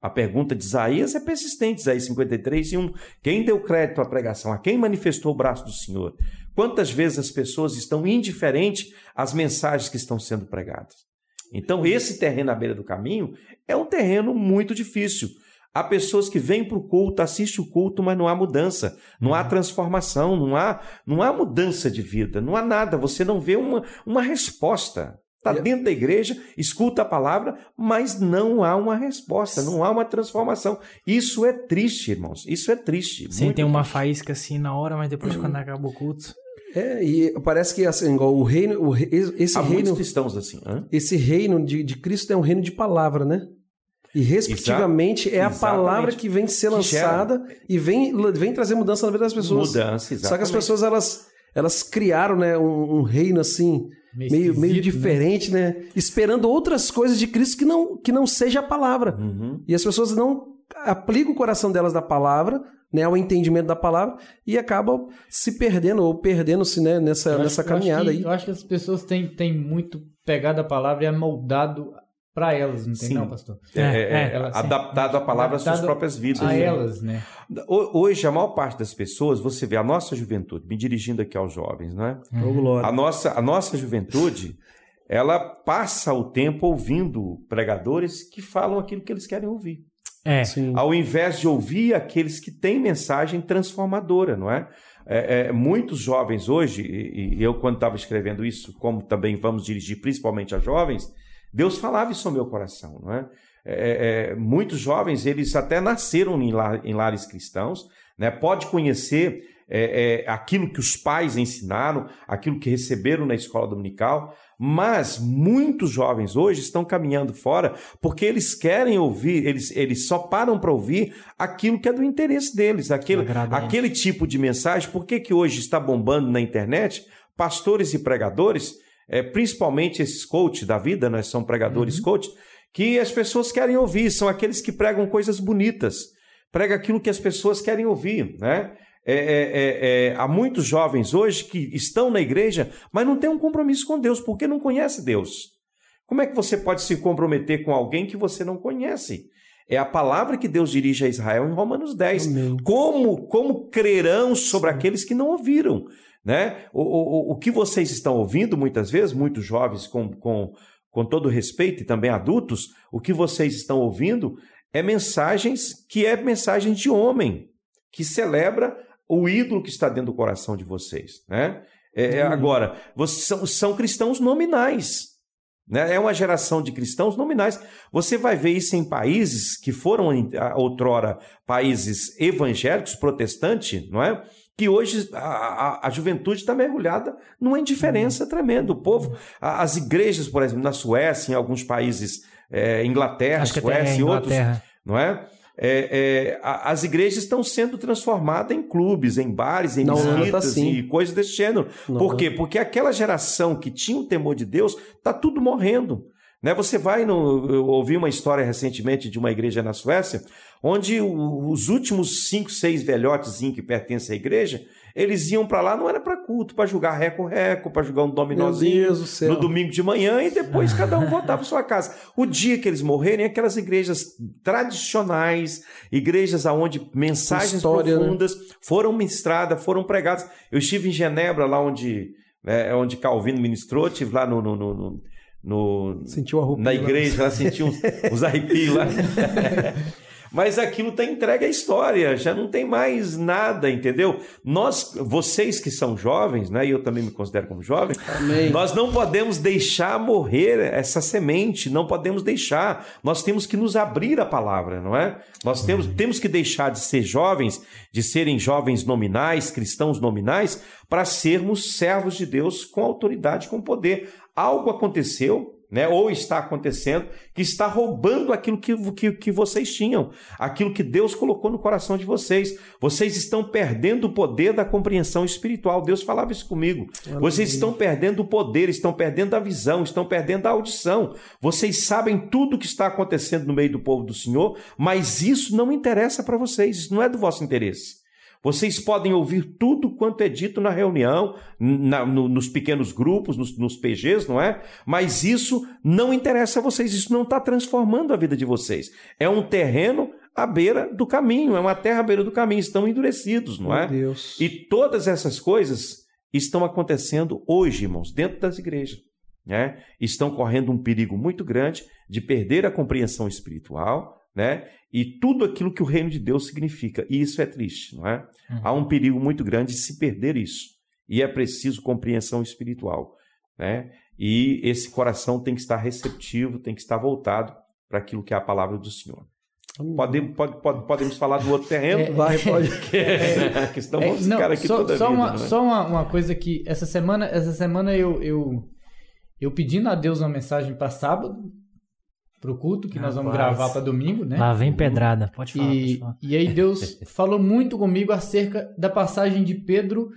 S3: A pergunta de Isaías é persistente, Isaías 53 e 1. Quem deu crédito à pregação? A quem manifestou o braço do Senhor? Quantas vezes as pessoas estão indiferentes às mensagens que estão sendo pregadas? Então, esse terreno à beira do caminho é um terreno muito difícil. Há pessoas que vêm para o culto, assistem o culto, mas não há mudança, não há transformação, não há, não há mudança de vida, não há nada. Você não vê uma, uma resposta. Está dentro da igreja, escuta a palavra, mas não há uma resposta, não há uma transformação. Isso é triste, irmãos. Isso é triste.
S4: Sim, tem uma faísca assim na hora, mas depois quando acaba o culto.
S2: É, e parece que assim, igual o reino, o, esse
S3: há
S2: reino.
S3: cristãos assim. Hã?
S2: Esse reino de, de Cristo é um reino de palavra, né? E respectivamente é a palavra que vem ser lançada e vem, vem trazer mudança na vida das pessoas.
S3: Mudança, exatamente.
S2: Só que as pessoas elas, elas criaram né, um, um reino assim meio, meio, né? diferente, né? né? Esperando outras coisas de Cristo que não, que não seja a palavra. Uhum. E as pessoas não aplicam o coração delas da palavra, né, ao entendimento da palavra e acabam se perdendo ou perdendo-se né, nessa, nessa caminhada
S1: eu
S2: aí.
S1: Eu acho que as pessoas têm, têm muito pegado a palavra e é moldado para elas, não tem Sim. não, pastor?
S3: É, é, é, é adaptado a palavra às suas próprias vidas.
S1: A né? elas, né?
S3: Hoje, a maior parte das pessoas, você vê a nossa juventude, me dirigindo aqui aos jovens, não é? Uhum. A nossa, a nossa juventude, ela passa o tempo ouvindo pregadores que falam aquilo que eles querem ouvir.
S4: É.
S3: Ao invés de ouvir aqueles que têm mensagem transformadora, não é? É, é, muitos jovens hoje, e, e eu quando estava escrevendo isso, como também vamos dirigir principalmente a jovens, Deus falava isso ao meu coração, não é? é, é muitos jovens, eles até nasceram em, lar, em lares cristãos, né? Pode conhecer é, é, aquilo que os pais ensinaram, aquilo que receberam na escola dominical, mas muitos jovens hoje estão caminhando fora porque eles querem ouvir, eles, eles só param para ouvir aquilo que é do interesse deles, aquele, aquele tipo de mensagem. Por que, que hoje está bombando na internet? Pastores e pregadores é, principalmente esses coaches da vida, nós né, são pregadores uhum. coach, que as pessoas querem ouvir, são aqueles que pregam coisas bonitas, prega aquilo que as pessoas querem ouvir, né? É, é, é, é, há muitos jovens hoje que estão na igreja, mas não têm um compromisso com Deus, porque não conhece Deus. Como é que você pode se comprometer com alguém que você não conhece? É a palavra que Deus dirige a Israel em Romanos 10.
S2: Amém.
S3: Como, como crerão sobre aqueles que não ouviram? Né? O, o, o que vocês estão ouvindo, muitas vezes, muitos jovens, com, com, com todo respeito, e também adultos, o que vocês estão ouvindo é mensagens que é mensagem de homem, que celebra o ídolo que está dentro do coração de vocês. Né? É, agora, vocês são, são cristãos nominais. Né? É uma geração de cristãos nominais. Você vai ver isso em países que foram outrora países evangélicos, protestantes, não é? Que hoje a, a, a juventude está mergulhada numa indiferença tremenda. O povo, a, as igrejas, por exemplo, na Suécia, em alguns países, é, Inglaterra, Suécia e outros, não é? É, é, as igrejas estão sendo transformadas em clubes, em bares, em
S2: Holanda tá
S3: mesquitas
S2: assim.
S3: e coisas desse gênero.
S2: Na
S3: Por quê? Porque aquela geração que tinha o temor de Deus está tudo morrendo. Né? Você vai no. Eu ouvi uma história recentemente de uma igreja na Suécia, onde o- os últimos cinco, seis velhotezinhos que pertencem à igreja, eles iam para lá, não era para culto, para jogar reco-reco, para jogar um dominozinho
S2: do
S3: no domingo de manhã e depois cada um voltava para sua casa. O dia que eles morrerem, aquelas igrejas tradicionais, igrejas aonde mensagens
S2: História, né?
S3: profundas foram ministradas, foram pregadas. Eu estive em Genebra, lá onde, é, onde Calvino ministrou, estive lá no, no- no- no- no-
S2: Sentiu
S3: na igreja, lá senti uns, uns arrepios lá. Mas aquilo está entregue à história, já não tem mais nada, entendeu? Nós, vocês que são jovens, né? E eu também me considero como jovem,
S2: Amém.
S3: nós não podemos deixar morrer essa semente, não podemos deixar. Nós temos que nos abrir à palavra, não é? Nós temos, temos que deixar de ser jovens, de serem jovens nominais, cristãos nominais, para sermos servos de Deus com autoridade, com poder. Algo aconteceu, né, ou está acontecendo, que está roubando aquilo que, que, que vocês tinham, aquilo que Deus colocou no coração de vocês. Vocês estão perdendo o poder da compreensão espiritual. Deus falava isso comigo. Vocês estão perdendo o poder, estão perdendo a visão, estão perdendo a audição. Vocês sabem tudo o que está acontecendo no meio do povo do Senhor, mas isso não interessa para vocês, isso não é do vosso interesse. Vocês podem ouvir tudo quanto é dito na reunião, na- no- nos pequenos grupos, nos, nos PGs, não é? Mas isso não interessa a vocês, isso não está transformando a vida de vocês. É um terreno à beira do caminho, é uma terra à beira do caminho, estão endurecidos, não é?
S2: Meu Deus.
S3: E todas essas coisas estão acontecendo hoje, irmãos, dentro das igrejas. Né? Estão correndo um perigo muito grande de perder a compreensão espiritual né? e tudo aquilo que o reino de Deus significa. E isso é triste, não é? Há um perigo muito grande de se perder isso. E é preciso compreensão espiritual. Né? E esse coração tem que estar receptivo, tem que estar voltado para aquilo que é a palavra do Senhor. Podemos, pode- pode- podemos falar do outro terreno?
S2: Vai, pode.
S3: É, que senão
S1: É,
S3: vamos
S1: não,
S3: ficar aqui
S1: só,
S3: toda
S1: só
S3: vida,
S1: uma,
S3: não é?
S1: só uma, uma coisa que essa semana, essa semana eu, eu, eu pedindo a Deus uma mensagem para sábado, pro culto, que nós vamos
S4: Rapaz.
S1: gravar para domingo, né?
S4: Lá vem pedrada. Pode falar, pode
S1: E,
S4: falar.
S1: e aí Deus falou muito comigo acerca da passagem de Pedro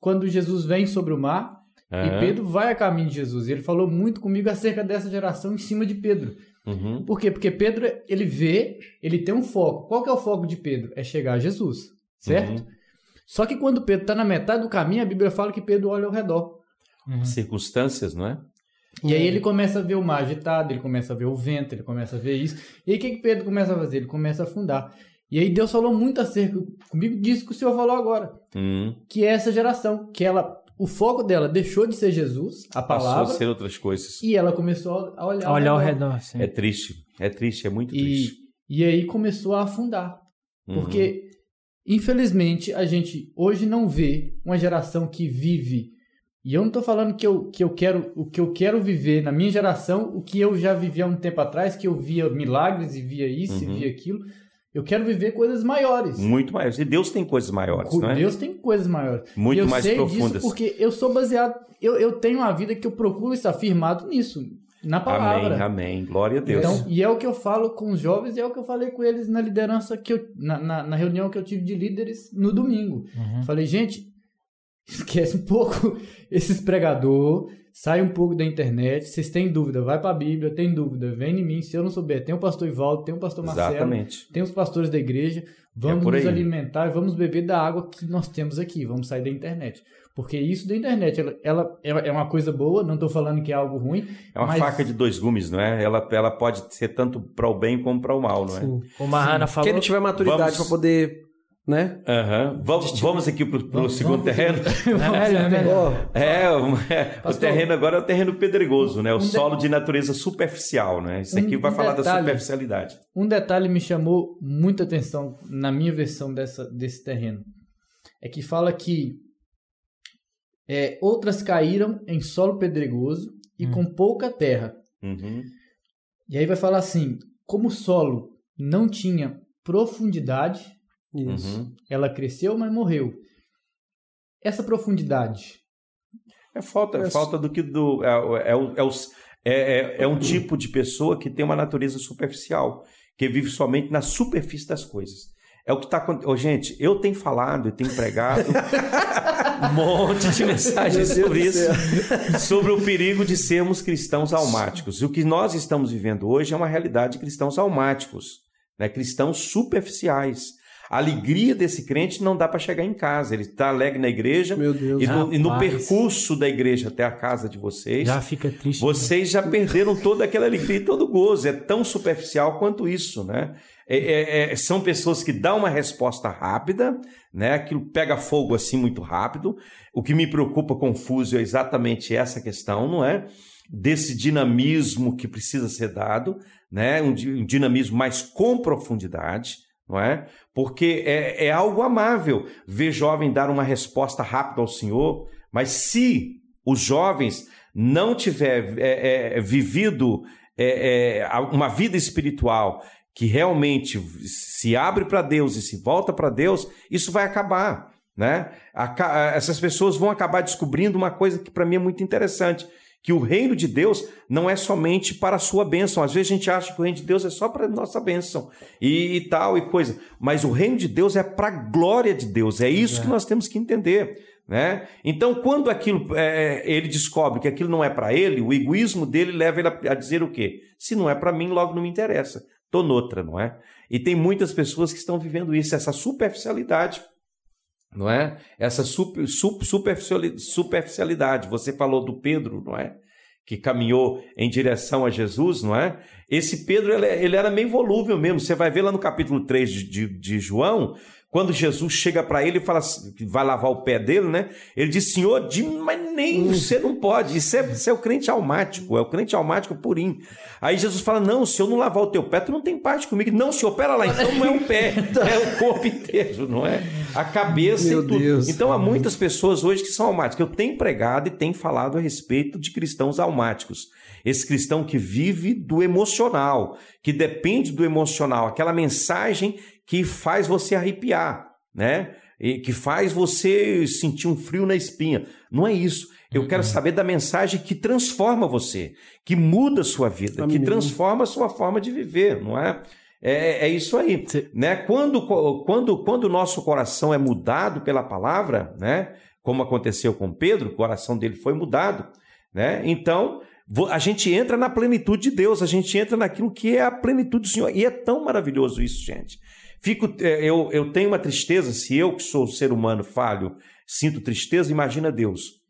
S1: quando Jesus vem sobre o mar
S3: Aham.
S1: e Pedro vai a caminho de Jesus. E ele falou muito comigo acerca dessa geração em cima de Pedro.
S3: Uhum.
S1: Por quê? Porque Pedro, ele vê, ele tem um foco. Qual que é o foco de Pedro? É chegar a Jesus, certo?
S3: Uhum.
S1: Só que quando Pedro está na metade do caminho, a Bíblia fala que Pedro olha ao redor.
S4: Uhum.
S3: Circunstâncias, não é?
S1: E aí ele começa a ver o mar agitado, ele começa a ver o vento, ele começa a ver isso. E aí o que, que Pedro começa a fazer? Ele começa a afundar. E aí Deus falou muito acerca comigo disso que o Senhor falou agora.
S3: Uhum.
S1: Que é essa geração, que ela, o foco dela deixou de ser Jesus, a
S3: Passou a
S1: palavra,
S3: ser outras coisas.
S1: e ela começou a olhar,
S4: Olha ao
S1: redor.
S4: redor, sim.
S3: É triste, é triste, é muito
S1: E,
S3: triste.
S1: e aí começou a afundar.
S3: Uhum.
S1: Porque, infelizmente, a gente hoje não vê uma geração que vive. E eu não estou falando que eu, que eu quero o que eu quero viver na minha geração, o que eu já vivi há um tempo atrás, que eu via milagres e via isso
S3: Uhum.
S1: e via aquilo. Eu quero viver coisas maiores.
S3: Muito maiores. E Deus tem coisas maiores,
S1: Com
S3: não é?
S1: Deus tem coisas maiores.
S3: Muito
S1: e eu
S3: mais
S1: sei
S3: profundas.
S1: disso porque eu sou baseado. Eu, eu tenho uma vida que eu procuro estar firmado nisso, na palavra.
S3: Amém, amém. Glória a Deus.
S1: Então, e é o que eu falo com os jovens, e é o que eu falei com eles na liderança que eu, na, na, na reunião que eu tive de líderes no domingo.
S4: Uhum.
S1: Falei, gente, esquece um pouco esses pregador, sai um pouco da internet. Vocês têm dúvida, vai para a Bíblia, tem dúvida, vem em mim. Se eu não souber, tem o pastor Ivaldo, tem o pastor Marcelo,
S3: Exatamente.
S1: tem os pastores da igreja. Vamos
S3: É
S1: nos alimentar, vamos beber da água que nós temos aqui. Vamos sair da internet. Porque isso da internet, ela, ela é é uma coisa boa, não estou falando que é algo ruim.
S3: É uma
S1: mas
S3: faca de dois gumes, não é? Ela, ela pode ser tanto para o bem como para o mal, não é?
S2: Sim.
S4: O Mahana falou.
S2: Quem não tiver maturidade
S3: Vamos-
S2: para poder, né?
S3: Aham. Vamos, vamos aqui para o
S1: Vamos-
S3: segundo
S1: vamos-
S3: terreno?
S4: É melhor, é
S3: É, o- é, o terreno agora é o terreno pedregoso, né? O
S1: um de-
S3: solo de natureza superficial, né? Isso aqui
S1: Um-
S3: vai
S1: um
S3: falar da
S1: detalhe.
S3: superficialidade.
S1: Um detalhe me chamou muita atenção na minha versão dessa, desse terreno. É que fala que é, outras caíram em solo pedregoso e
S4: Hum.
S1: com pouca terra.
S3: Uhum.
S1: E aí vai falar assim: como o solo não tinha profundidade,
S2: isso.
S3: Uhum.
S1: ela cresceu, mas morreu. Essa profundidade.
S3: É falta, é falta do que do. É, é, o- é, os- é- é- é um tipo de pessoa que tem uma natureza superficial, que vive somente na superfície das coisas. É o que está acontecendo. gente, eu tenho falado e tenho pregado um monte de mensagens sobre isso, sobre o perigo de sermos cristãos almáticos. E o que nós estamos vivendo hoje é uma realidade de cristãos almáticos, né? cristãos superficiais. A alegria desse crente não dá para chegar em casa. Ele está alegre na igreja,
S2: Deus.
S3: e no, e no percurso da igreja até a casa de vocês,
S4: Já fica triste.
S3: vocês já perderam toda aquela alegria e todo o gozo. É tão superficial quanto isso, né? É- é- é- são pessoas que dão uma resposta rápida, né? Aquilo pega fogo assim muito rápido. O que me preocupa confuso é exatamente essa questão, não é? Desse dinamismo que precisa ser dado, né? Um, um dinamismo mais com profundidade, não é? Porque é, é algo amável ver jovem dar uma resposta rápida ao Senhor, mas se os jovens não tiver é, é, vivido é, é, uma vida espiritual que realmente se abre para Deus e se volta para Deus, isso vai acabar. Né? Essas pessoas vão acabar descobrindo uma coisa que para mim é muito interessante, que o reino de Deus não é somente para a sua bênção. Às vezes a gente acha que o reino de Deus é só para a nossa bênção e, e tal e coisa, mas o reino de Deus é para a glória de Deus. É isso que nós temos que entender. Né? Então, quando aquilo é, ele descobre que aquilo não é para ele, o egoísmo dele leva ele a, a dizer o quê? Se não é para mim, logo não me interessa. Tô noutra, não é? E tem muitas pessoas que estão vivendo isso, essa superficialidade, não é? Essa super, super, superficiali- superficialidade. Você falou do Pedro, não é? Que caminhou em direção a Jesus, não é? Esse Pedro, ele, ele era meio volúvel mesmo. Você vai ver lá no capítulo 3 de, de, de João, quando Jesus chega para ele e fala assim, que vai lavar o pé dele, né? Ele diz, Senhor, de, mas nem você não pode. Isso é, isso é o crente almático, é o crente almático purinho. Aí Jesus fala, não, se eu não lavar o teu pé, tu não tem parte comigo. Não, senhor, pera lá, então não é um pé, é o corpo inteiro, não é? A cabeça
S2: Meu
S3: e tudo.
S2: Deus.
S3: Então há muitas pessoas hoje que são almáticas. Eu tenho pregado e tenho falado a respeito de cristãos almáticos. Esse cristão que vive do emocional, que depende do emocional, aquela mensagem que faz você arrepiar, né? E que faz você sentir um frio na espinha. Não é isso. Eu quero saber da mensagem que transforma você, que muda a sua vida, que transforma a sua forma de viver, não é? É, é isso aí, né? Quando, quando, quando o nosso coração é mudado pela palavra, né? Como aconteceu com Pedro, o coração dele foi mudado, né? Então a gente entra na plenitude de Deus, a gente entra naquilo que é a plenitude do Senhor. E é tão maravilhoso isso, gente. Fico, é, eu, eu tenho uma tristeza, se eu que sou ser humano falho, sinto tristeza, imagina Deus,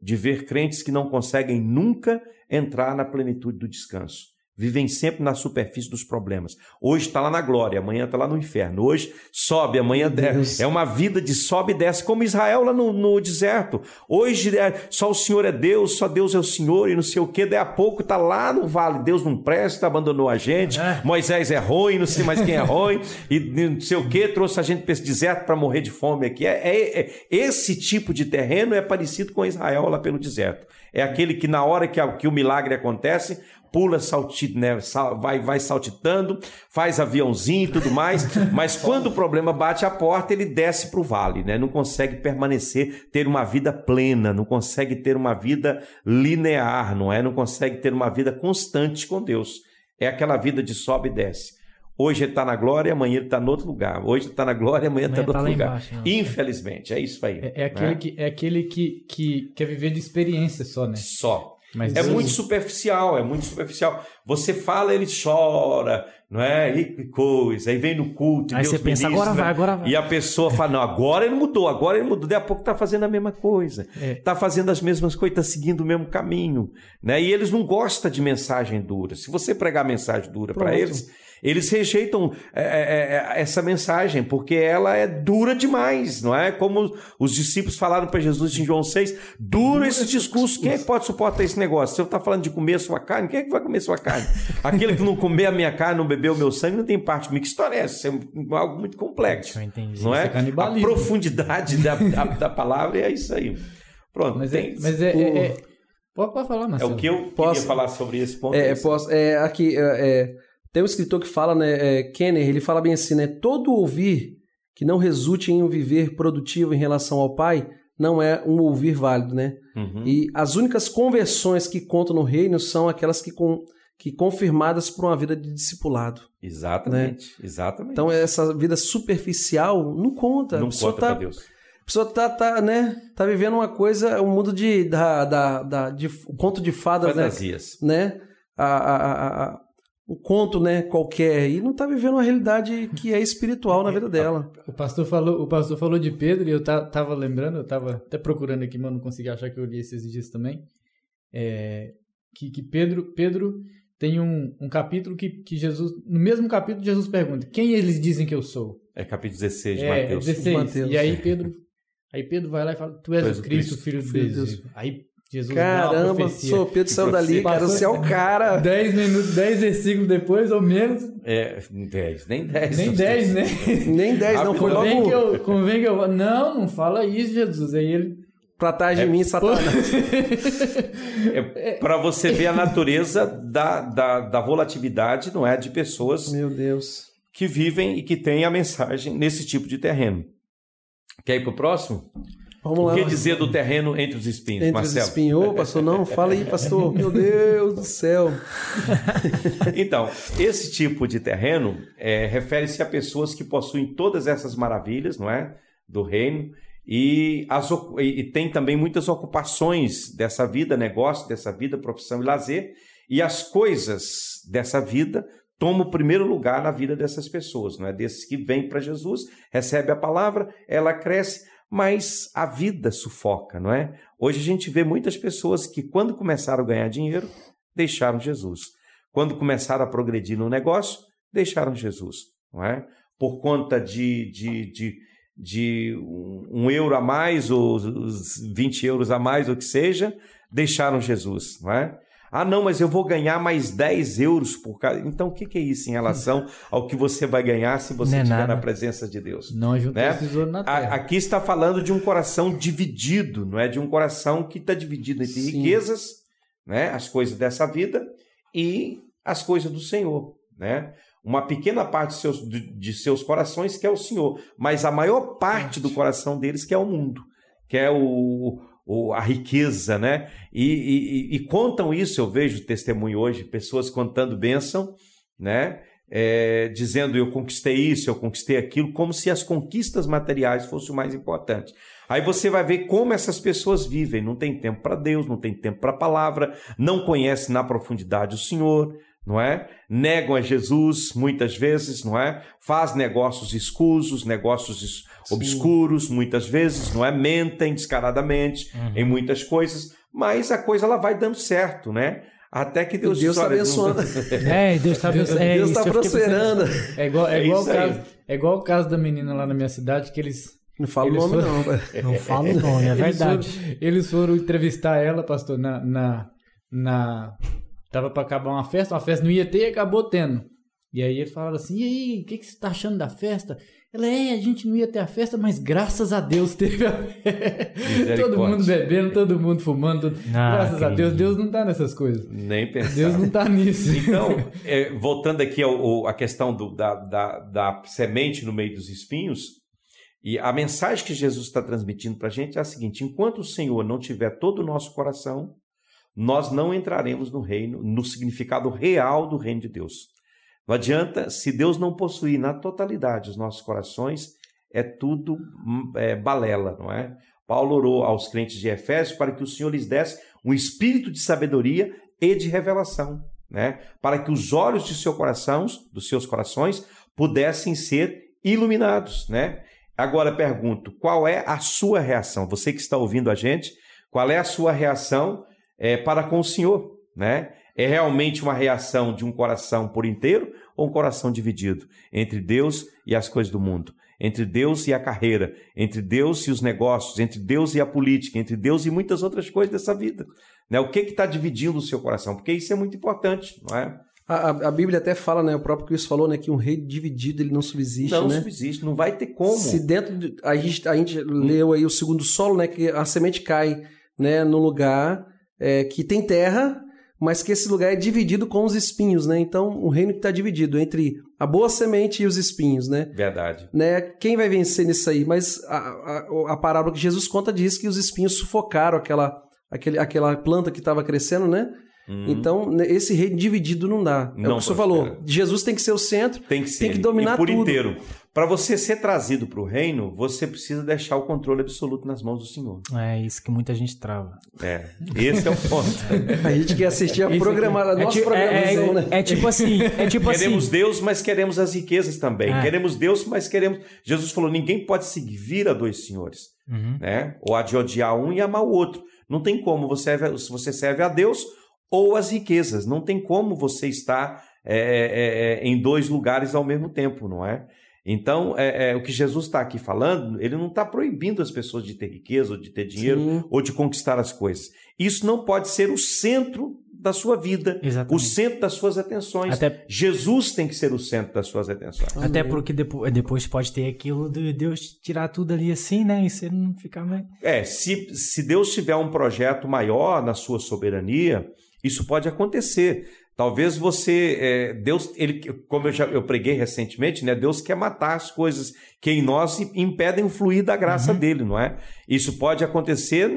S3: de ver crentes que não conseguem nunca entrar na plenitude do descanso. Vivem sempre na superfície dos problemas. Hoje está lá na glória, amanhã está lá no inferno. Hoje sobe, amanhã desce. É uma vida de sobe e desce, como Israel lá no, no deserto. Hoje é, só o Senhor é Deus, só Deus é o Senhor e não sei o que. Daí a pouco está lá no vale. Deus não presta, abandonou a gente.
S4: É.
S3: Moisés é ruim, não sei mais quem é ruim. E não sei o que, trouxe a gente para esse deserto para morrer de fome aqui. É, é- é- esse tipo de terreno é parecido com Israel lá pelo deserto. É aquele que na hora que, a- que o milagre acontece, pula, salti, né, sal- vai, vai saltitando, faz aviãozinho e tudo mais, mas quando o problema bate a porta, ele desce para o vale, né? não consegue permanecer, ter uma vida plena, não consegue ter uma vida linear, não é? Não consegue ter uma vida constante com Deus. É aquela vida de sobe e desce. Hoje ele está na glória, amanhã ele está em outro lugar. Hoje ele está na glória, amanhã ele está em
S4: tá
S3: outro
S4: lá
S3: lugar.
S4: embaixo.
S3: Infelizmente, é isso aí.
S1: É, é aquele,
S3: né?
S1: que, é aquele que, que quer viver de experiência só, né?
S3: Só.
S1: Mas
S3: É
S1: Deus-
S3: muito superficial, é muito superficial. Você fala, ele chora, não é? E que coisa. Aí vem no culto.
S4: Aí
S3: Deus
S4: você pensa,
S3: me
S4: agora vai, agora vai.
S3: E a pessoa fala, não, agora ele mudou, agora ele mudou. Daqui a pouco está fazendo a mesma coisa.
S1: É.
S3: Está fazendo as mesmas coisas, está seguindo o mesmo caminho. Né? E eles não gostam de mensagem dura. Se você pregar mensagem dura para eles, eles rejeitam é, é, é, essa mensagem, porque ela é dura demais, não é? Como os discípulos falaram para Jesus em João 6, duro esse discurso, quem é que pode suportar esse negócio? Se eu estou falando de comer a sua carne, quem é que vai comer a sua carne? Aquele que não comer a minha carne, não beber o meu sangue, não tem parte comigo. Que história é essa? Isso é algo muito complexo.
S4: Eu entendi.
S3: Não é?
S1: Isso é
S3: A profundidade da, da, da palavra é isso aí. Pronto,
S1: Mas é,
S3: tem-
S1: mas é, é, é- Pode, falar,
S3: é
S1: Marcelo.
S3: o que eu
S2: Posso-
S3: queria falar sobre esse ponto.
S2: É,
S3: isso.
S2: posso, é, aqui, é, é, tem um escritor que fala, né, é, Kenner, ele fala bem assim, né, todo ouvir que não resulte em um viver produtivo em relação ao Pai não é um ouvir válido, né?
S3: Uhum.
S2: E as únicas conversões que contam no reino são aquelas que, com, que confirmadas por uma vida de discipulado.
S3: Exatamente, exatamente.
S2: Então essa vida superficial não conta.
S3: não conta
S2: tá,
S3: pra Deus.
S2: a pessoa tá, tá, né, tá vivendo uma coisa, um mundo de, da, da, da, de um conto de fadas, né?
S3: Fantasias.
S2: né? A, a, a, a- um conto, né, qualquer e não tá vivendo uma realidade que é espiritual na vida dela.
S1: O pastor falou, o pastor falou de Pedro e eu ta- tava lembrando, eu tava até procurando aqui, mas não consegui achar que eu li esses dias também. É, que, que Pedro, Pedro tem um, um capítulo que, que Jesus, no mesmo capítulo, Jesus pergunta: Quem eles dizem que eu sou?
S3: É capítulo 16 de
S1: É,
S3: Mateus.
S1: 16.
S2: Mateus.
S1: E aí Pedro, aí Pedro vai lá e fala: Tu és
S3: Tu és
S1: o
S3: o
S1: Cristo,
S3: Cristo,
S1: filho de
S2: filho de
S1: Deus.
S2: Deus.
S1: Aí Jesus uma
S2: Caramba, sou Pedro saiu dali, cara, você é o cara.
S1: 10 minutos, 10 versículos depois, ou menos,
S3: É, 10, nem 10.
S1: nem 10, né?
S2: Nem 10, não, foi
S1: Convém que,
S2: logo
S1: eu, convém que eu. Não, não fala isso, Jesus. Aí ele.
S2: pra trás de mim, Satanás.
S3: É, para você ver a natureza da, da, da volatilidade, não é? De pessoas
S2: Meu Deus.
S3: que vivem e que têm a mensagem nesse tipo de terreno. Quer ir para o próximo?
S2: Vamos
S3: O
S2: lá.
S3: que dizer do terreno entre os espinhos,
S2: Entre
S3: Marcelo?
S2: os espinhos. Ô, pastor, não, fala aí, pastor. Meu Deus do céu.
S3: Então, esse tipo de terreno é, refere-se a pessoas que possuem todas essas maravilhas, não é? Do reino. E, as e e tem também muitas ocupações dessa vida, negócio, dessa vida, profissão e lazer. E as coisas dessa vida tomam o primeiro lugar na vida dessas pessoas, não é? Desses que vêm para Jesus, recebe a palavra, ela cresce, mas a vida sufoca, não é? Hoje a gente vê muitas pessoas que, quando começaram a ganhar dinheiro, deixaram Jesus. Quando começaram a progredir no negócio, deixaram Jesus, não é? Por conta de, de, de, de um euro a mais, ou os 20 euros a mais, ou que seja, deixaram Jesus, não é? Ah, não, mas eu vou ganhar mais 10 euros por cada. Então, o que que é isso em relação ao que você vai ganhar se você
S4: é
S3: estiver na presença de Deus?
S1: Não juntou
S3: Né?
S1: tesouro na terra.
S3: Aqui está falando de um coração dividido, não é? De um coração que está dividido entre
S2: Sim.
S3: riquezas, né? As coisas dessa vida e as coisas do Senhor, né? Uma pequena parte de seus, de seus corações que é o Senhor, mas a maior parte do coração deles que é o mundo, que é o, o- a riqueza, né? E, e- e- e contam isso, eu vejo testemunho hoje, pessoas contando bênção, né? É, dizendo eu conquistei isso, eu conquistei aquilo, como se as conquistas materiais fossem o mais importante. Aí você vai ver como essas pessoas vivem, não tem tempo para Deus, não tem tempo para a palavra, não conhece na profundidade o Senhor, não é? Negam a Jesus muitas vezes, não é? Faz negócios escusos, negócios es- obscuros muitas vezes, não é? Mentem descaradamente em muitas coisas, mas a coisa ela vai dando certo, né? Até que Deus,
S2: Deus
S3: diz,
S2: tá abençoando.
S4: É, Deus está é,
S2: Deus está prosperando.
S1: É igual, é,
S3: É
S1: igual
S3: aí.
S1: caso, é igual o caso da menina lá na minha cidade, que eles.
S2: Não fala o
S1: Eles
S2: nome,
S1: foram-
S2: não.
S4: Não fala o nome, é
S1: eles
S4: verdade.
S1: foram- Eles foram entrevistar ela, pastor, na. na, na tava pra acabar uma festa, uma festa não ia ter e acabou tendo. E aí ele falaram assim: e aí, o que, que você tá achando da festa? Ela é, a gente não ia ter a festa, mas graças a Deus teve a festa. Todo mundo bebendo, todo mundo fumando.
S4: Não
S1: graças a Deus. Deus não tá nessas coisas.
S3: Nem pensar.
S1: Deus não tá nisso.
S3: Então, é, voltando aqui ao, ao- à questão do- da, da- da semente no meio dos espinhos, e a mensagem que Jesus está transmitindo para a gente é a seguinte: enquanto o Senhor não tiver todo o nosso coração, nós não entraremos no reino, no significado real do reino de Deus. Não adianta, se Deus não possuir na totalidade os nossos corações, é tudo hum, é, balela, não é? Paulo orou aos crentes de Efésios para que o Senhor lhes desse um espírito de sabedoria e de revelação, né? Para que os olhos de seu coração, dos seus corações, pudessem ser iluminados, né? Agora pergunto, qual é a sua reação? Você que está ouvindo a gente, qual é a sua reação é, para com o Senhor, né? É realmente uma reação de um coração por inteiro ou um coração dividido entre Deus e as coisas do mundo? entre Deus e a carreira, entre Deus e os negócios, entre Deus e a política, entre Deus e muitas outras coisas dessa vida. Né? O que está dividindo o seu coração? Porque isso é muito importante, não é?
S2: A, a, Bíblia até fala, né? O próprio Cristo falou, né? Que um rei dividido ele não subsiste,
S3: não
S2: né?
S3: Não subsiste, não vai ter como.
S2: Se dentro de, a gente a gente hum. leu aí o segundo solo, né? Que a semente cai, né? No lugar é, que tem terra mas que esse lugar é dividido com os espinhos, né? Então, um reino que está dividido entre a boa semente e os espinhos, né?
S3: Verdade.
S2: Né? Quem vai vencer nisso aí? Mas a, a, a parábola que Jesus conta diz que os espinhos sufocaram aquela, aquele, aquela planta que estava crescendo, né? Uhum. Então, né, esse reino dividido não dá. É não o que o senhor falou. Jesus tem que ser o centro,
S3: tem que, ser.
S2: Tem que dominar
S3: e por
S2: tudo.
S3: inteiro. Para você ser trazido para o reino, você precisa deixar o controle absoluto nas mãos do Senhor.
S4: É isso que muita gente trava.
S3: É, esse é o ponto.
S2: a gente quer assistir a programada, a é nossa é, programação,
S4: é,
S2: né?
S4: É tipo assim, é tipo
S3: queremos
S4: assim.
S3: Deus, mas queremos as riquezas também. É. Queremos Deus, mas queremos. Jesus falou: ninguém pode servir a dois senhores, uhum. né? Ou a de odiar um e amar o outro. Não tem como você serve, você serve a Deus ou as riquezas. Não tem como você estar é, é, é, em dois lugares ao mesmo tempo, não é? Então, é, é, o que Jesus está aqui falando, ele não está proibindo as pessoas de ter riqueza, ou de ter dinheiro, Sim. ou de conquistar as coisas. Isso não pode ser o centro da sua vida, Exatamente. o centro das suas atenções. Até... Jesus tem que ser o centro das suas atenções.
S4: Até porque depois, depois pode ter aquilo de Deus tirar tudo ali assim, né? E você não ficar mais.
S3: É, se, se Deus tiver um projeto maior na sua soberania, isso pode acontecer. Talvez você, é, Deus, ele, como eu já eu preguei recentemente, né? Deus quer matar as coisas que em nós impedem o fluir da graça uhum. dele, não é? Isso pode acontecer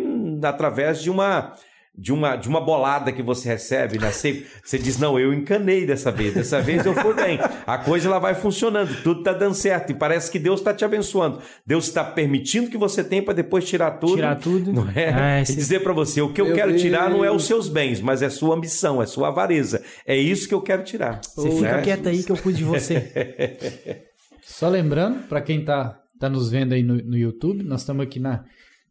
S3: através de uma de uma, de uma bolada que você recebe, né? Você, você diz, não, eu encanei dessa vez, dessa vez eu fui bem. A coisa ela vai funcionando, tudo está dando certo e parece que Deus está te abençoando. Deus está permitindo que você tenha para depois tirar tudo.
S4: Tirar tudo.
S3: Não é? Ah, e dizer para você, o que eu, eu quero tirar não é os seus bens, mas é sua ambição, é sua avareza. É isso que eu quero tirar.
S4: Você né? fica quieto aí que eu cuido de você.
S1: Só lembrando, para quem está tá nos vendo aí no, no YouTube, nós estamos aqui na,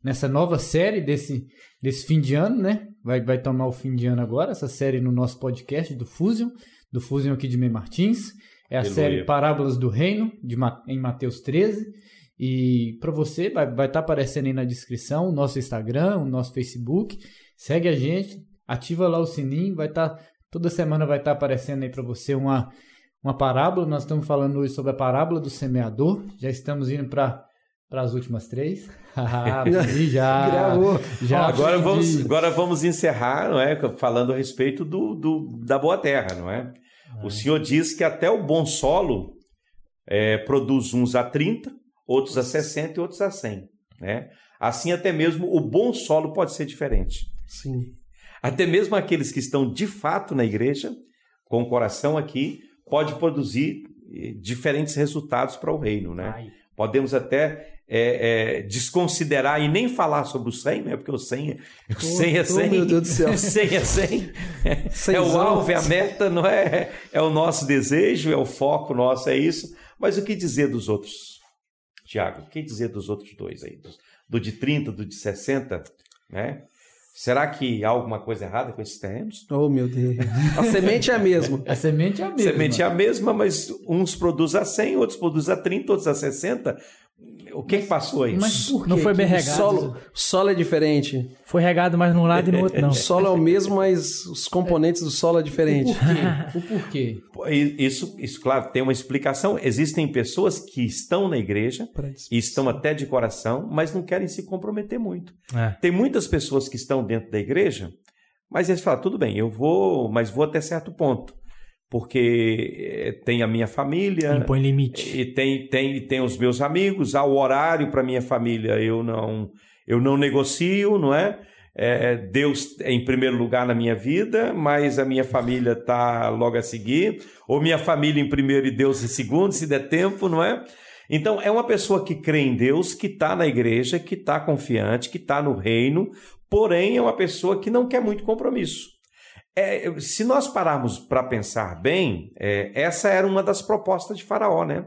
S1: nessa nova série desse, desse fim de ano, né? vai, vai tomar o fim de ano agora, essa série no nosso podcast do Fusion, do Fusion aqui de Mei Martins. É a Aleluia. série Parábolas do Reino, de, em Mateus 13. E para você, vai estar vai tá aparecendo aí na descrição o nosso Instagram, o nosso Facebook. Segue a gente, ativa lá o sininho, vai estar. Tá, toda semana vai estar tá aparecendo aí para você uma, uma parábola. Nós estamos falando hoje sobre a parábola do semeador. Já estamos indo para as últimas três. Ah, já.
S2: Gravou.
S3: Já agora, vamos, agora vamos encerrar não é, falando a respeito do, do da boa terra, não é? O Senhor diz que até o bom solo é, produz uns a 30, outros a 60 e outros a 100. Né? Assim, até mesmo o bom solo pode ser diferente.
S2: Sim.
S3: Até mesmo aqueles que estão de fato na igreja, com o coração aqui, pode produzir eh, diferentes resultados para o reino. Né? Ai. Podemos até é, é, desconsiderar e nem falar sobre o 100, né? Porque o 100, o 100 é 100. Oh,
S2: meu Deus do céu.
S3: 100 é 100. É, é o alvo, é a meta, não é? É o nosso desejo, é o foco nosso, é isso. Mas o que dizer dos outros, Tiago? O que dizer dos outros dois aí? Do, do de 30, do de 60, né? Será que há alguma coisa errada com esses terrenos?
S2: Oh, meu Deus. A semente é a mesma.
S1: A semente é a mesma.
S3: A semente é a mesma, mas uns produzem a 100, outros produzem a 30, outros a 60. O que, mas, que passou aí?
S4: Mas por Não foi bem regado.
S2: O solo, solo é diferente.
S4: Foi regado mais num lado e no outro não.
S2: o solo é o mesmo, mas os componentes do solo é diferente.
S1: O porquê?
S3: O porquê? Isso, isso, claro, tem uma explicação. Existem pessoas que estão na igreja e estão até de coração, mas não querem se comprometer muito. É. Tem muitas pessoas que estão dentro da igreja, mas eles falam, tudo bem, eu vou, mas vou até certo ponto porque eh, tem a minha família.
S4: Impõe limite.
S3: E tem, tem, tem os meus amigos, há o horário para minha família, eu não, eu não negocio, não é? é, Deus é em primeiro lugar na minha vida, mas a minha família está logo a seguir, ou minha família em primeiro e Deus em segundo, se der tempo, não é? Então, é uma pessoa que crê em Deus, que está na igreja, que está confiante, que está no reino, porém é uma pessoa que não quer muito compromisso. É, se nós pararmos para pensar bem, é, essa era uma das propostas de Faraó, né?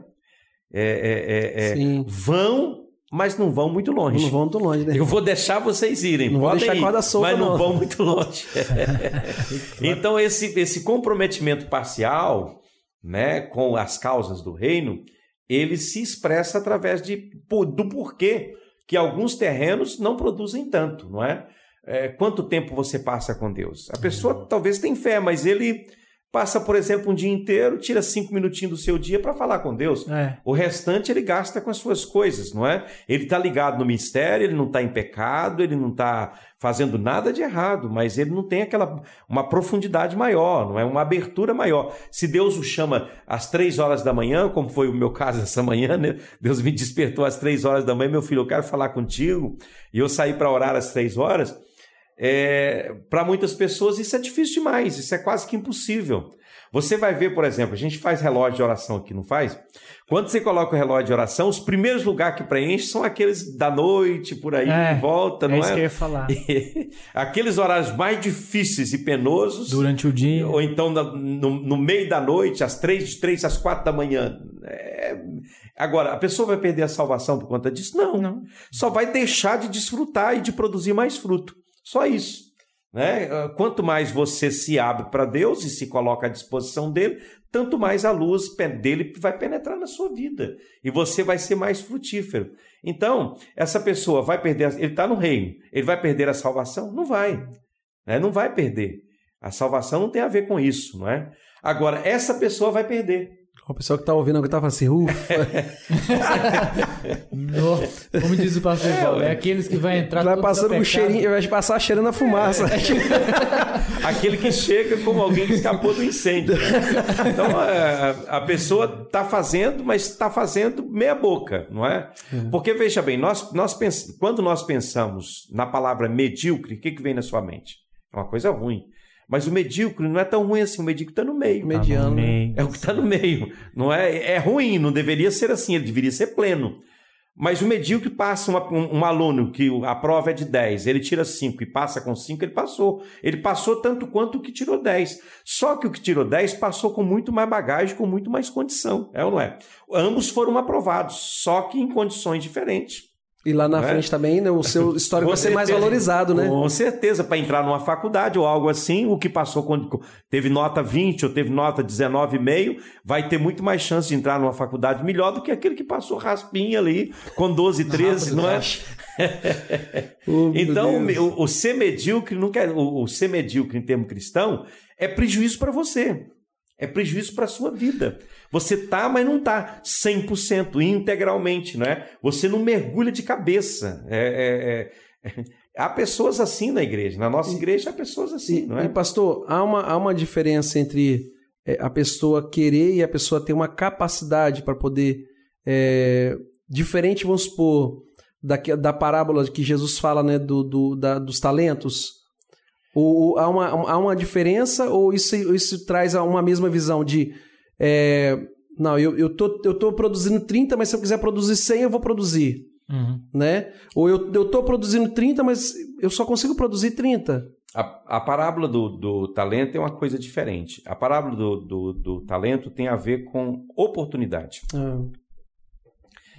S3: É, é, é, é vão mas não vão muito longe.
S2: Não vão muito longe, né?
S3: Eu vou deixar vocês irem.
S2: Não vou deixar ir, corda solta,
S3: mas não,
S2: não
S3: vão muito longe. então, esse, esse comprometimento parcial né, com as causas do reino, ele se expressa através de, do porquê que alguns terrenos não produzem tanto, não é? É quanto tempo você passa com Deus? A pessoa uhum. talvez tenha fé, mas ele passa, por exemplo, um dia inteiro, tira cinco minutinhos do seu dia para falar com Deus. É. O restante ele gasta com as suas coisas, não é? Ele está ligado no mistério, ele não está em pecado, ele não está fazendo nada de errado, mas ele não tem aquela uma profundidade maior, não é? Uma abertura maior. Se Deus o chama às três horas da manhã, como foi o meu caso essa manhã, né? Deus me despertou às três horas da manhã, meu filho, eu quero falar contigo, e eu saí para orar às três horas. É, para muitas pessoas isso é difícil demais, isso é quase que impossível. Você vai ver, por exemplo, a gente faz relógio de oração aqui, não faz? Quando você coloca o relógio de oração, os primeiros lugares que preenche são aqueles da noite, por aí, é, em volta, não é?
S4: Isso é? que eu ia falar.
S3: aqueles horários mais difíceis e penosos.
S4: Durante o dia.
S3: Ou então no, no meio da noite, às três, de três às quatro da manhã. É... Agora, a pessoa vai perder a salvação por conta disso? Não. não. Só vai deixar de desfrutar e de produzir mais fruto. Só isso. Né? Ah, quanto mais você se abre para Deus e se coloca à disposição dele, tanto mais a luz dele vai penetrar na sua vida e você vai ser mais frutífero. Então, essa pessoa vai perder, ele está no reino, ele vai perder a salvação? Não vai, né? não vai perder. A salvação não tem a ver com isso, não é? Agora, essa pessoa vai perder.
S2: O pessoal que tá ouvindo que tava assim, ufa.
S1: como diz o pastor é, Paulo, é aqueles que vai entrar
S2: Vai passando com cheirinho, vai passar cheirando a fumaça.
S3: É. Aquele que chega como alguém que escapou do incêndio. Então, a, a pessoa tá fazendo, mas está fazendo meia boca, não é? é? Porque, veja bem, nós, nós pens... quando nós pensamos na palavra medíocre, o que, que vem na sua mente? É uma coisa ruim. Mas o medíocre não é tão ruim assim, o medíocre está no meio.
S2: Mediano. Tá no
S3: meio. É o que está no meio. Não é, é ruim, não deveria ser assim, ele deveria ser pleno. Mas o medíocre passa uma, um, um, aluno que a prova é de 10, ele tira 5 e passa com 5, ele passou. Ele passou tanto quanto o que tirou 10. Só que o que tirou 10 passou com muito mais bagagem, com muito mais condição. É ou não é? Ambos foram aprovados, só que em condições diferentes.
S2: E lá na é? frente também, né, o seu histórico vai ser mais valorizado, né?
S3: Com certeza, para entrar numa faculdade ou algo assim, o que passou quando teve nota 20 ou teve nota 19,5, vai ter muito mais chance de entrar numa faculdade melhor do que aquele que passou raspinha ali com 12, 13, não é? oh, então, o, o, ser medíocre não quer, o, o ser medíocre em termo cristão é prejuízo para você. É prejuízo para a sua vida. Você tá, mas não tá 100%, integralmente, não é? Você não mergulha de cabeça. É, é, é... Há pessoas assim na igreja. Na nossa igreja há pessoas assim,
S2: e,
S3: não é?
S2: E pastor, há uma, há uma diferença entre é, a pessoa querer e a pessoa ter uma capacidade para poder. É, diferente, vamos supor, da, da parábola que Jesus fala né, do, do da, dos talentos. Ou, há, uma, há uma diferença ou isso, isso traz uma mesma visão de é, não, eu, eu, tô, eu tô produzindo 30, mas se eu quiser produzir 100, eu vou produzir. Uhum. Né? Ou eu, eu tô produzindo 30, mas eu só consigo produzir 30.
S3: A, a parábola do, do talento é uma coisa diferente. A parábola do, do, do talento tem a ver com oportunidade. Ah.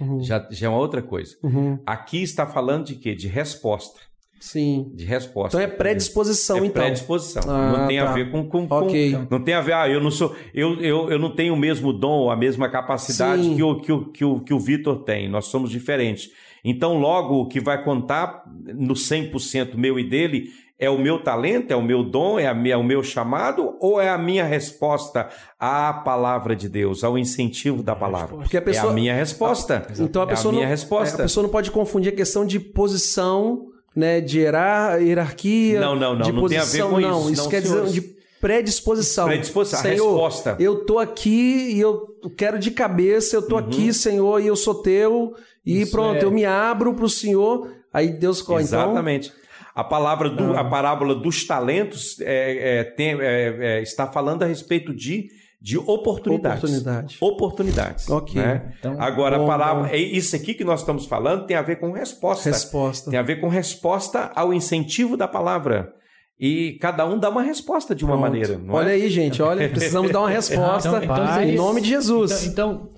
S3: Uhum. Já, já é uma outra coisa. Uhum. Aqui está falando de quê? De resposta.
S2: Sim.
S3: De resposta.
S2: Então é predisposição,
S3: é
S2: então.
S3: Predisposição. Ah, não tem tá. a ver com, com, okay. com, Não tem a ver, ah, eu não sou. Eu, eu, eu não tenho o mesmo dom, a mesma capacidade que o, que o, que o, que o Vitor tem. Nós somos diferentes. Então, logo, o que vai contar no 100% meu e dele é o meu talento, é o meu dom, é, a minha, é o meu chamado ou é a minha resposta à palavra de Deus, ao incentivo da palavra?
S2: Porque a pessoa,
S3: é a minha resposta.
S2: então a pessoa é a minha
S3: não, resposta.
S2: A pessoa não pode confundir a questão de posição né, de hierarquia,
S3: não, não, não,
S2: de
S3: não
S2: posição,
S3: tem
S2: a ver com
S3: não,
S2: isso. Não, quer dizer de predisposição.
S3: Predisposição,
S2: Senhor,
S3: a resposta.
S2: Eu tô aqui e eu quero de cabeça, eu tô uhum. aqui, Senhor, e eu sou teu, e isso pronto, é. eu me abro pro Senhor, aí Deus corre.
S3: Então Exatamente.
S2: Então,
S3: A palavra do, a parábola dos talentos é, é, tem, é, é, está falando a respeito de, de oportunidades.
S2: Oportunidade.
S3: Oportunidades.
S2: Ok.
S3: né?
S1: Então,
S3: Agora,
S2: bom,
S3: a parábola,
S2: bom.
S3: é isso aqui que nós estamos falando tem a ver com resposta.
S2: Resposta.
S3: Tem a ver com resposta ao incentivo da palavra. E cada um dá uma resposta de uma
S2: Pronto.
S3: maneira. Não
S2: olha
S3: é?
S2: aí, gente, olha, precisamos dar uma resposta
S1: Então- então
S2: em
S1: seria-
S2: nome de Jesus.
S1: Então, então,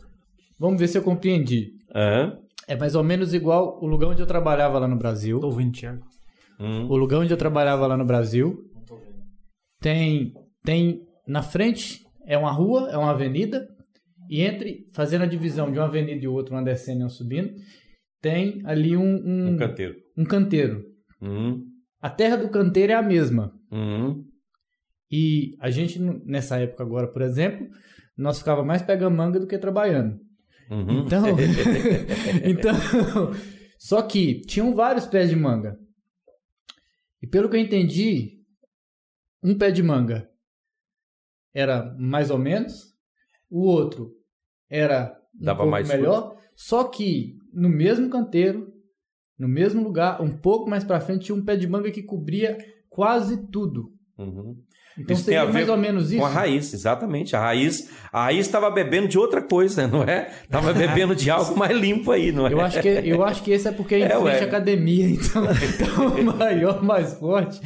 S1: vamos ver se eu compreendi.
S3: Hã?
S1: É mais ou menos igual o lugar onde eu trabalhava lá no Brasil.
S4: Tô ouvindo, Thiago.
S3: Hum.
S1: O lugar onde eu trabalhava lá no Brasil tem tem na frente é uma rua, é uma avenida e entre fazendo a divisão de uma avenida e outra, uma descendo e uma subindo, tem ali um um,
S3: Um canteiro.
S1: um canteiro.
S3: Hum.
S1: A terra do canteiro é a mesma.
S3: Hum.
S1: E a gente nessa época agora, por exemplo, nós ficava mais pegando manga do que trabalhando.
S3: Uhum.
S1: Então, então, só que tinham vários pés de manga. E pelo que eu entendi, um pé de manga era mais ou menos, o outro era um
S3: Dava
S1: pouco
S3: mais
S1: melhor, só que no mesmo canteiro, no mesmo lugar, um pouco mais para frente tinha um pé de manga que cobria quase tudo.
S3: Uhum.
S1: Então
S3: Isso tem
S1: seria
S3: a ver
S1: mais ou menos isso.
S3: Com a raiz, exatamente. A raiz a raiz estava bebendo de outra coisa, não é? Estava bebendo de algo mais limpo aí, não é?
S1: Eu acho, que, eu acho que esse é porque é
S3: É,
S1: à academia, então, então maior, mais forte.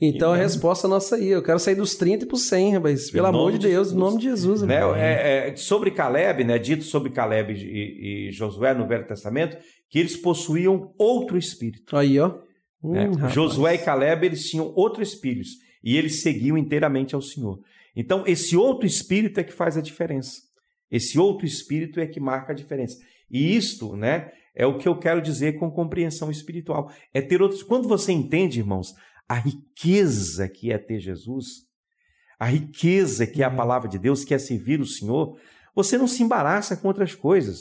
S2: Então a resposta nossa aí. Eu quero sair dos 30 pro 100, rapaz. Pelo amor de
S3: de
S2: Deus,
S3: Jesus.
S2: em nome de Jesus.
S3: Né? É, é, sobre Caleb, né? Dito sobre Caleb e, e Josué no Velho Testamento, que eles possuíam outro espírito.
S2: Aí, ó. Hum.
S3: Josué e Caleb, eles tinham outro espírito e eles seguiam inteiramente ao Senhor. Então, esse outro espírito é que faz a diferença. Esse outro espírito é que marca a diferença. E isto, né, é o que eu quero dizer com compreensão espiritual. É ter outros. Quando você entende, irmãos, a riqueza que é ter Jesus, a riqueza que é a palavra de Deus, que é servir o Senhor, você não se embaraça com outras coisas.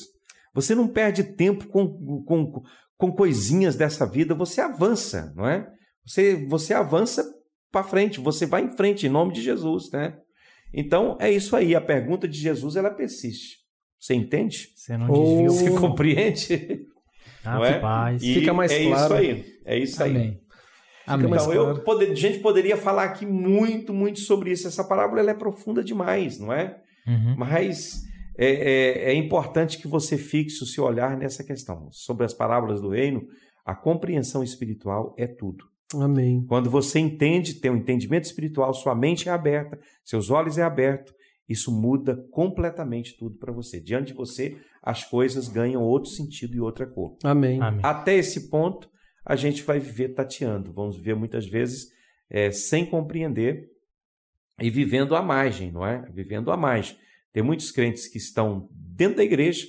S3: Você não perde tempo com, com, com coisinhas dessa vida, você avança, não é? Você, você avança para frente, você vai em frente em nome de Jesus, né? Então é isso aí. A pergunta de Jesus ela persiste. Você entende?
S4: Você não
S2: Oh.
S4: desviou.
S3: Você compreende?
S4: Ah,
S3: não é?
S4: paz.
S3: E
S2: Fica mais
S3: é
S2: claro.
S3: isso aí. É isso aí.
S1: Amém. Amém.
S2: mais
S3: Então, eu
S2: claro.
S3: poder, a gente poderia falar aqui muito, muito sobre isso. Essa parábola ela é profunda demais, não é?
S4: Uhum.
S3: Mas é, é- é importante que você fixe o seu olhar nessa questão. Sobre as parábolas do reino, a compreensão espiritual é tudo.
S2: Amém.
S3: Quando você entende, tem um entendimento espiritual, sua mente é aberta, seus olhos é aberto, isso muda completamente tudo para você. Diante de você, as coisas ganham outro sentido e outra cor.
S2: Amém.
S4: Amém.
S3: Até esse ponto, a gente vai viver tateando. Vamos viver muitas vezes é, sem compreender e vivendo à margem, não é? Vivendo à margem. Tem muitos crentes que estão dentro da igreja,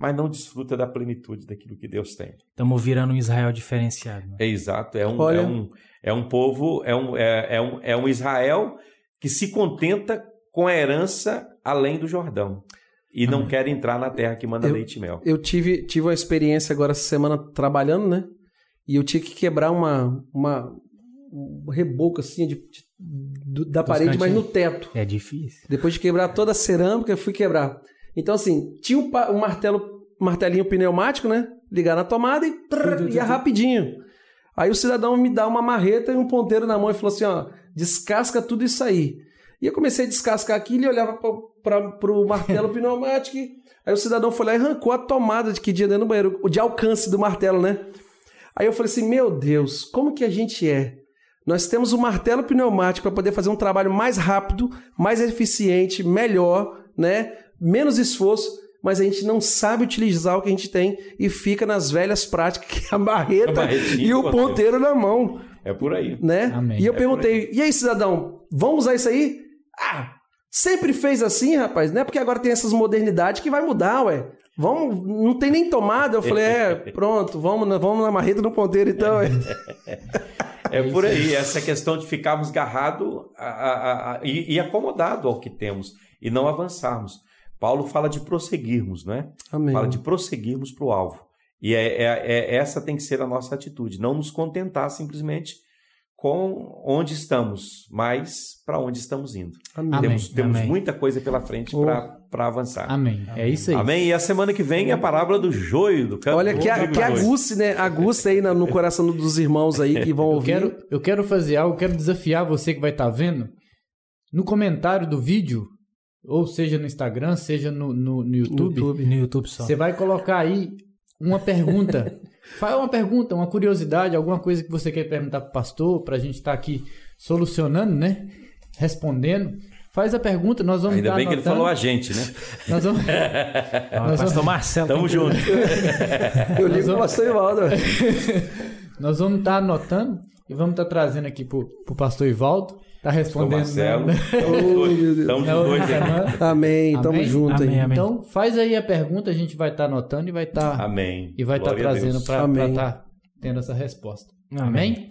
S3: mas não desfrutam da plenitude daquilo que Deus tem.
S4: Estamos virando um Israel diferenciado. né?
S3: É exato. É um,
S2: Olha.
S3: é um, é um povo, é um, é, é um, é um Israel que se contenta com a herança além do Jordão. E não
S4: Amém.
S3: quer entrar na terra que manda
S2: Eu-
S3: leite e mel.
S2: Eu tive, tive uma experiência agora essa semana trabalhando, né? E eu tinha que quebrar uma, uma um reboco assim de, de- do- da
S4: Dos
S2: parede, mas no
S4: cantinhos.
S2: teto.
S4: É difícil.
S2: Depois de quebrar toda a cerâmica, eu fui quebrar. Então, assim, tinha um, um martelo, martelinho pneumático, né? Ligar na tomada e ia rapidinho. Aí o cidadão me dá uma marreta e um ponteiro na mão e falou assim: ó, descasca tudo isso aí. E eu comecei a descascar aquilo e olhava para o martelo pneumático. Aí o cidadão foi lá e arrancou a tomada de que dia dentro do banheiro, o de alcance do martelo, né? Aí eu falei assim: meu Deus, como que a gente é? Nós temos um martelo pneumático para poder fazer um trabalho mais rápido, mais eficiente, melhor, né? Menos esforço, mas a gente não sabe utilizar o que a gente tem e fica nas velhas práticas, que é a
S3: A
S2: marreta
S3: marretinha
S2: e o
S3: ponteiro.
S2: na mão,
S3: É por aí.
S2: né?
S1: Amém.
S2: E eu
S3: É
S2: perguntei: "E aí, cidadão, vamos usar isso aí?" Ah, sempre fez assim, rapaz, não é porque agora tem essas modernidades que vai mudar, ué. Vamos, não tem nem tomada. Eu falei, é, pronto, vamos na, vamos na marreta no ponteiro então. ué."
S3: É por aí, essa questão de ficarmos garrados e, e acomodados ao que temos e não avançarmos. Paulo fala de prosseguirmos, não é?
S2: Amém.
S3: Fala de prosseguirmos para o alvo. E é, é- é- essa tem que ser a nossa atitude, não nos contentar simplesmente com onde estamos, mas para onde estamos indo.
S2: Amém.
S3: Temos, temos
S4: Amém.
S3: muita coisa pela frente
S2: Oh.
S3: para avançar.
S1: Amém. É isso aí.
S3: Amém. E a semana que vem é a parábola do joio, do campo.
S2: Olha, que, a- que aguce, né? Aguce aí no coração dos irmãos aí que vão
S1: Eu
S2: ouvir.
S1: quero, eu quero fazer algo, eu quero desafiar você que vai estar vendo. No comentário do vídeo, ou seja no Instagram, seja no, no, no YouTube,
S2: YouTube.
S4: No YouTube só.
S1: você vai colocar aí uma pergunta. Faz uma pergunta, uma curiosidade, alguma coisa que você quer perguntar para o pastor, para a gente estar aqui solucionando, né? Respondendo. Faz a pergunta, nós vamos
S3: Ainda
S1: estar
S3: bem que ele
S1: anotando.
S3: falou a gente, né?
S1: Nós vamos...
S4: Ah,
S1: Nós
S4: pastor
S1: vamos-
S4: Marcelo.
S3: Tamo junto.
S2: Eu ligo pro pastor Ivaldo.
S1: Nós vamos estar anotando e vamos estar trazendo aqui pro, pro pastor Ivaldo. Tá respondendo.
S3: Marcelo.
S1: né?
S2: Oh, meu Deus.
S3: Estamos os
S1: outra
S3: dois aqui.
S2: Amém. Tamo
S1: Amém?
S2: junto
S4: Amém,
S2: aí.
S4: amém.
S1: Então, faz aí a pergunta, a gente vai estar anotando e vai estar
S3: Amém.
S1: e vai estar
S3: a
S1: trazendo para estar tendo essa resposta.
S4: Amém.
S1: Amém?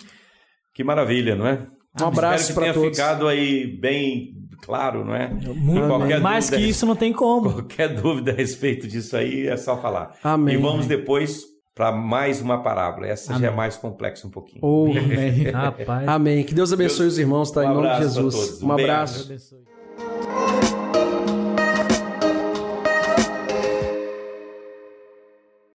S3: Que maravilha, não é?
S2: Um abraço
S3: Espero que
S2: para
S3: tenha
S2: todos.
S3: ficado aí bem claro, não é?
S4: Muito, mais que isso não tem como.
S3: Qualquer dúvida a respeito disso aí é só falar.
S2: Amém.
S3: E vamos depois para mais uma parábola. Essa já é
S1: Amém.
S3: mais complexa um pouquinho.
S2: Oh,
S1: Amém.
S4: Rapaz.
S2: amém. Que Deus abençoe os irmãos, tá?
S3: Um
S2: Em nome de Jesus.
S3: Um
S2: Um abraço.
S1: Deus.